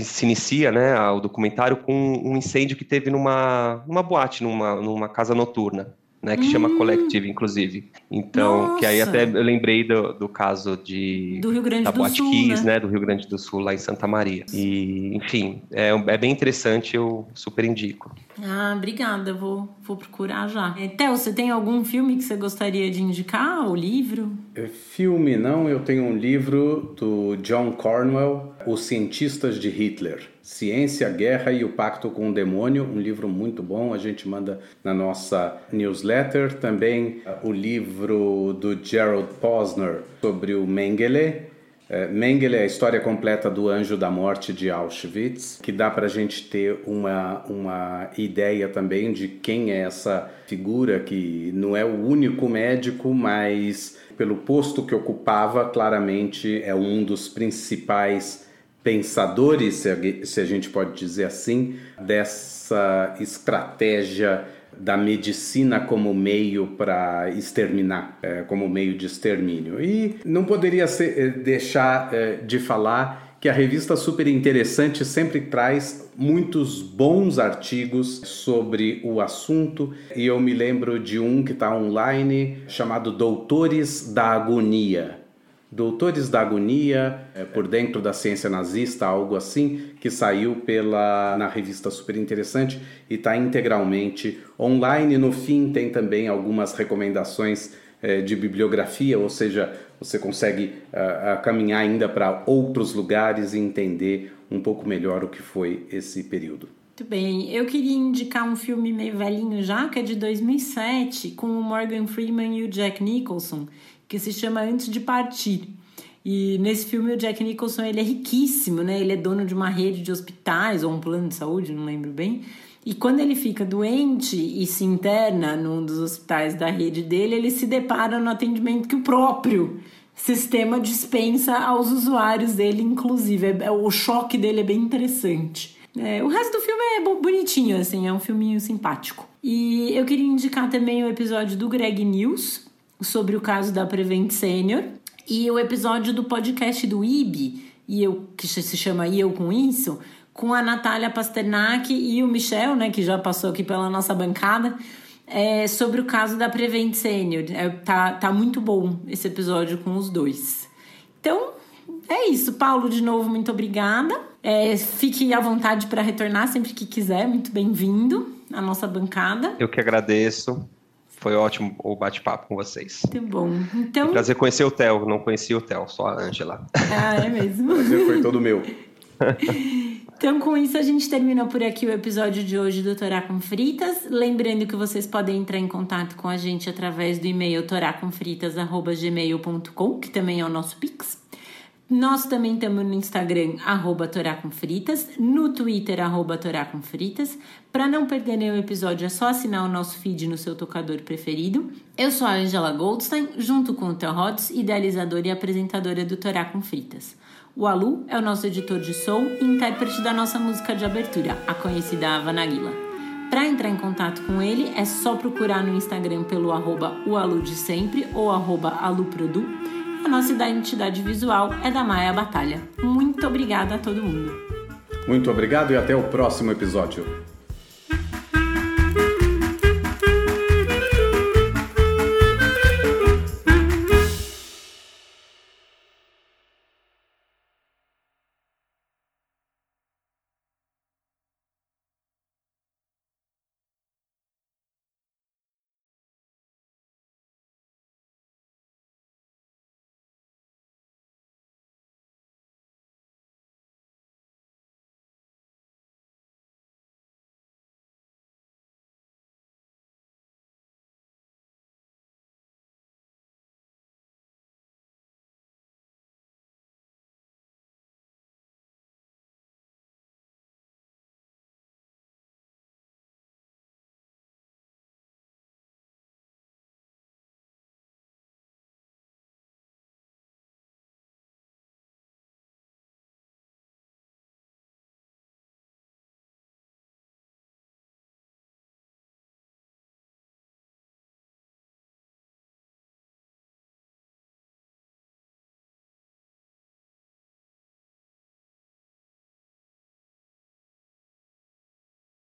se inicia né, o documentário com um incêndio que teve numa, numa boate, numa, numa casa noturna né, que hum. chama Collective, inclusive. Então, Nossa. que aí até eu lembrei do, do caso de do Rio Grande da do Sul, Kiss, né? né? do Rio Grande do Sul, lá em Santa Maria. E, enfim, é, é bem interessante, eu super indico. Ah, obrigada, vou, vou procurar já. É, Theo, você tem algum filme que você gostaria de indicar, ou livro? É, filme não, eu tenho um livro do John Cornwell, Os Cientistas de Hitler. Ciência, Guerra e o Pacto com o Demônio, um livro muito bom, a gente manda na nossa newsletter. Também uh, o livro do Gerald Posner sobre o Mengele. Uh, Mengele é a história completa do Anjo da Morte de Auschwitz, que dá para a gente ter uma, uma ideia também de quem é essa figura que não é o único médico, mas pelo posto que ocupava, claramente é um dos principais pensadores, se a gente pode dizer assim, dessa estratégia da medicina como meio para exterminar, é, como meio de extermínio. E não poderia ser, é, deixar é, de falar que a revista Super Interessante sempre traz muitos bons artigos sobre o assunto e eu me lembro de um que está online chamado Doutores da Agonia Doutores da Agonia, é, por dentro da ciência nazista, algo assim, que saiu pela na revista super interessante e está integralmente online. No fim tem também algumas recomendações é, de bibliografia, ou seja, você consegue uh, caminhar ainda para outros lugares e entender um pouco melhor o que foi esse período. Muito bem. Eu queria indicar um filme meio velhinho já, que é de 2007, com o Morgan Freeman e o Jack Nicholson, que se chama Antes de Partir. E nesse filme o Jack Nicholson ele é riquíssimo, né? Ele é dono de uma rede de hospitais ou um plano de saúde, não lembro bem. E quando ele fica doente e se interna num dos hospitais da rede dele, ele se depara no atendimento que o próprio sistema dispensa aos usuários dele, inclusive. É, o choque dele é bem interessante. É, o resto do filme é bonitinho, assim, é um filminho simpático. E eu queria indicar também o episódio do Greg News sobre o caso da Prevent Senior e o episódio do podcast do IB, e eu, que se chama E Eu Com Isso, com a Natália Pasternak e o Michel, né, que já passou aqui pela nossa bancada, é, sobre o caso da Prevent Senior. É, tá, tá muito bom esse episódio com os dois. Então, é isso. Paulo, de novo, muito obrigada. É, fique à vontade para retornar sempre que quiser. Muito bem-vindo à nossa bancada. Eu que agradeço. Foi ótimo o bate-papo com vocês. Muito bom. Então... prazer conhecer o Theo. Não conhecia o Theo, só a Ângela. Ah, é mesmo? prazer foi todo meu. Então, com isso, a gente termina por aqui o episódio de hoje do Torá com Fritas. Lembrando que vocês podem entrar em contato com a gente através do e-mail toracomfritas.gmail.com, que também é o nosso Pix. Nós também estamos no Instagram, arroba Torá com Fritas, no Twitter, arroba Torá com Fritas. Para não perder nenhum episódio, é só assinar o nosso feed no seu tocador preferido. Eu sou a Angela Goldstein, junto com o Theo Rhodes, idealizadora e apresentadora do Torá com Fritas. O Alu é o nosso editor de som e intérprete da nossa música de abertura, a conhecida Havanaguila. Para entrar em contato com ele, é só procurar no Instagram pelo arroba o Alu de sempre ou arroba aluprodu. A nossa identidade visual é da Maia Batalha. Muito obrigada a todo mundo. Muito obrigado e até o próximo episódio.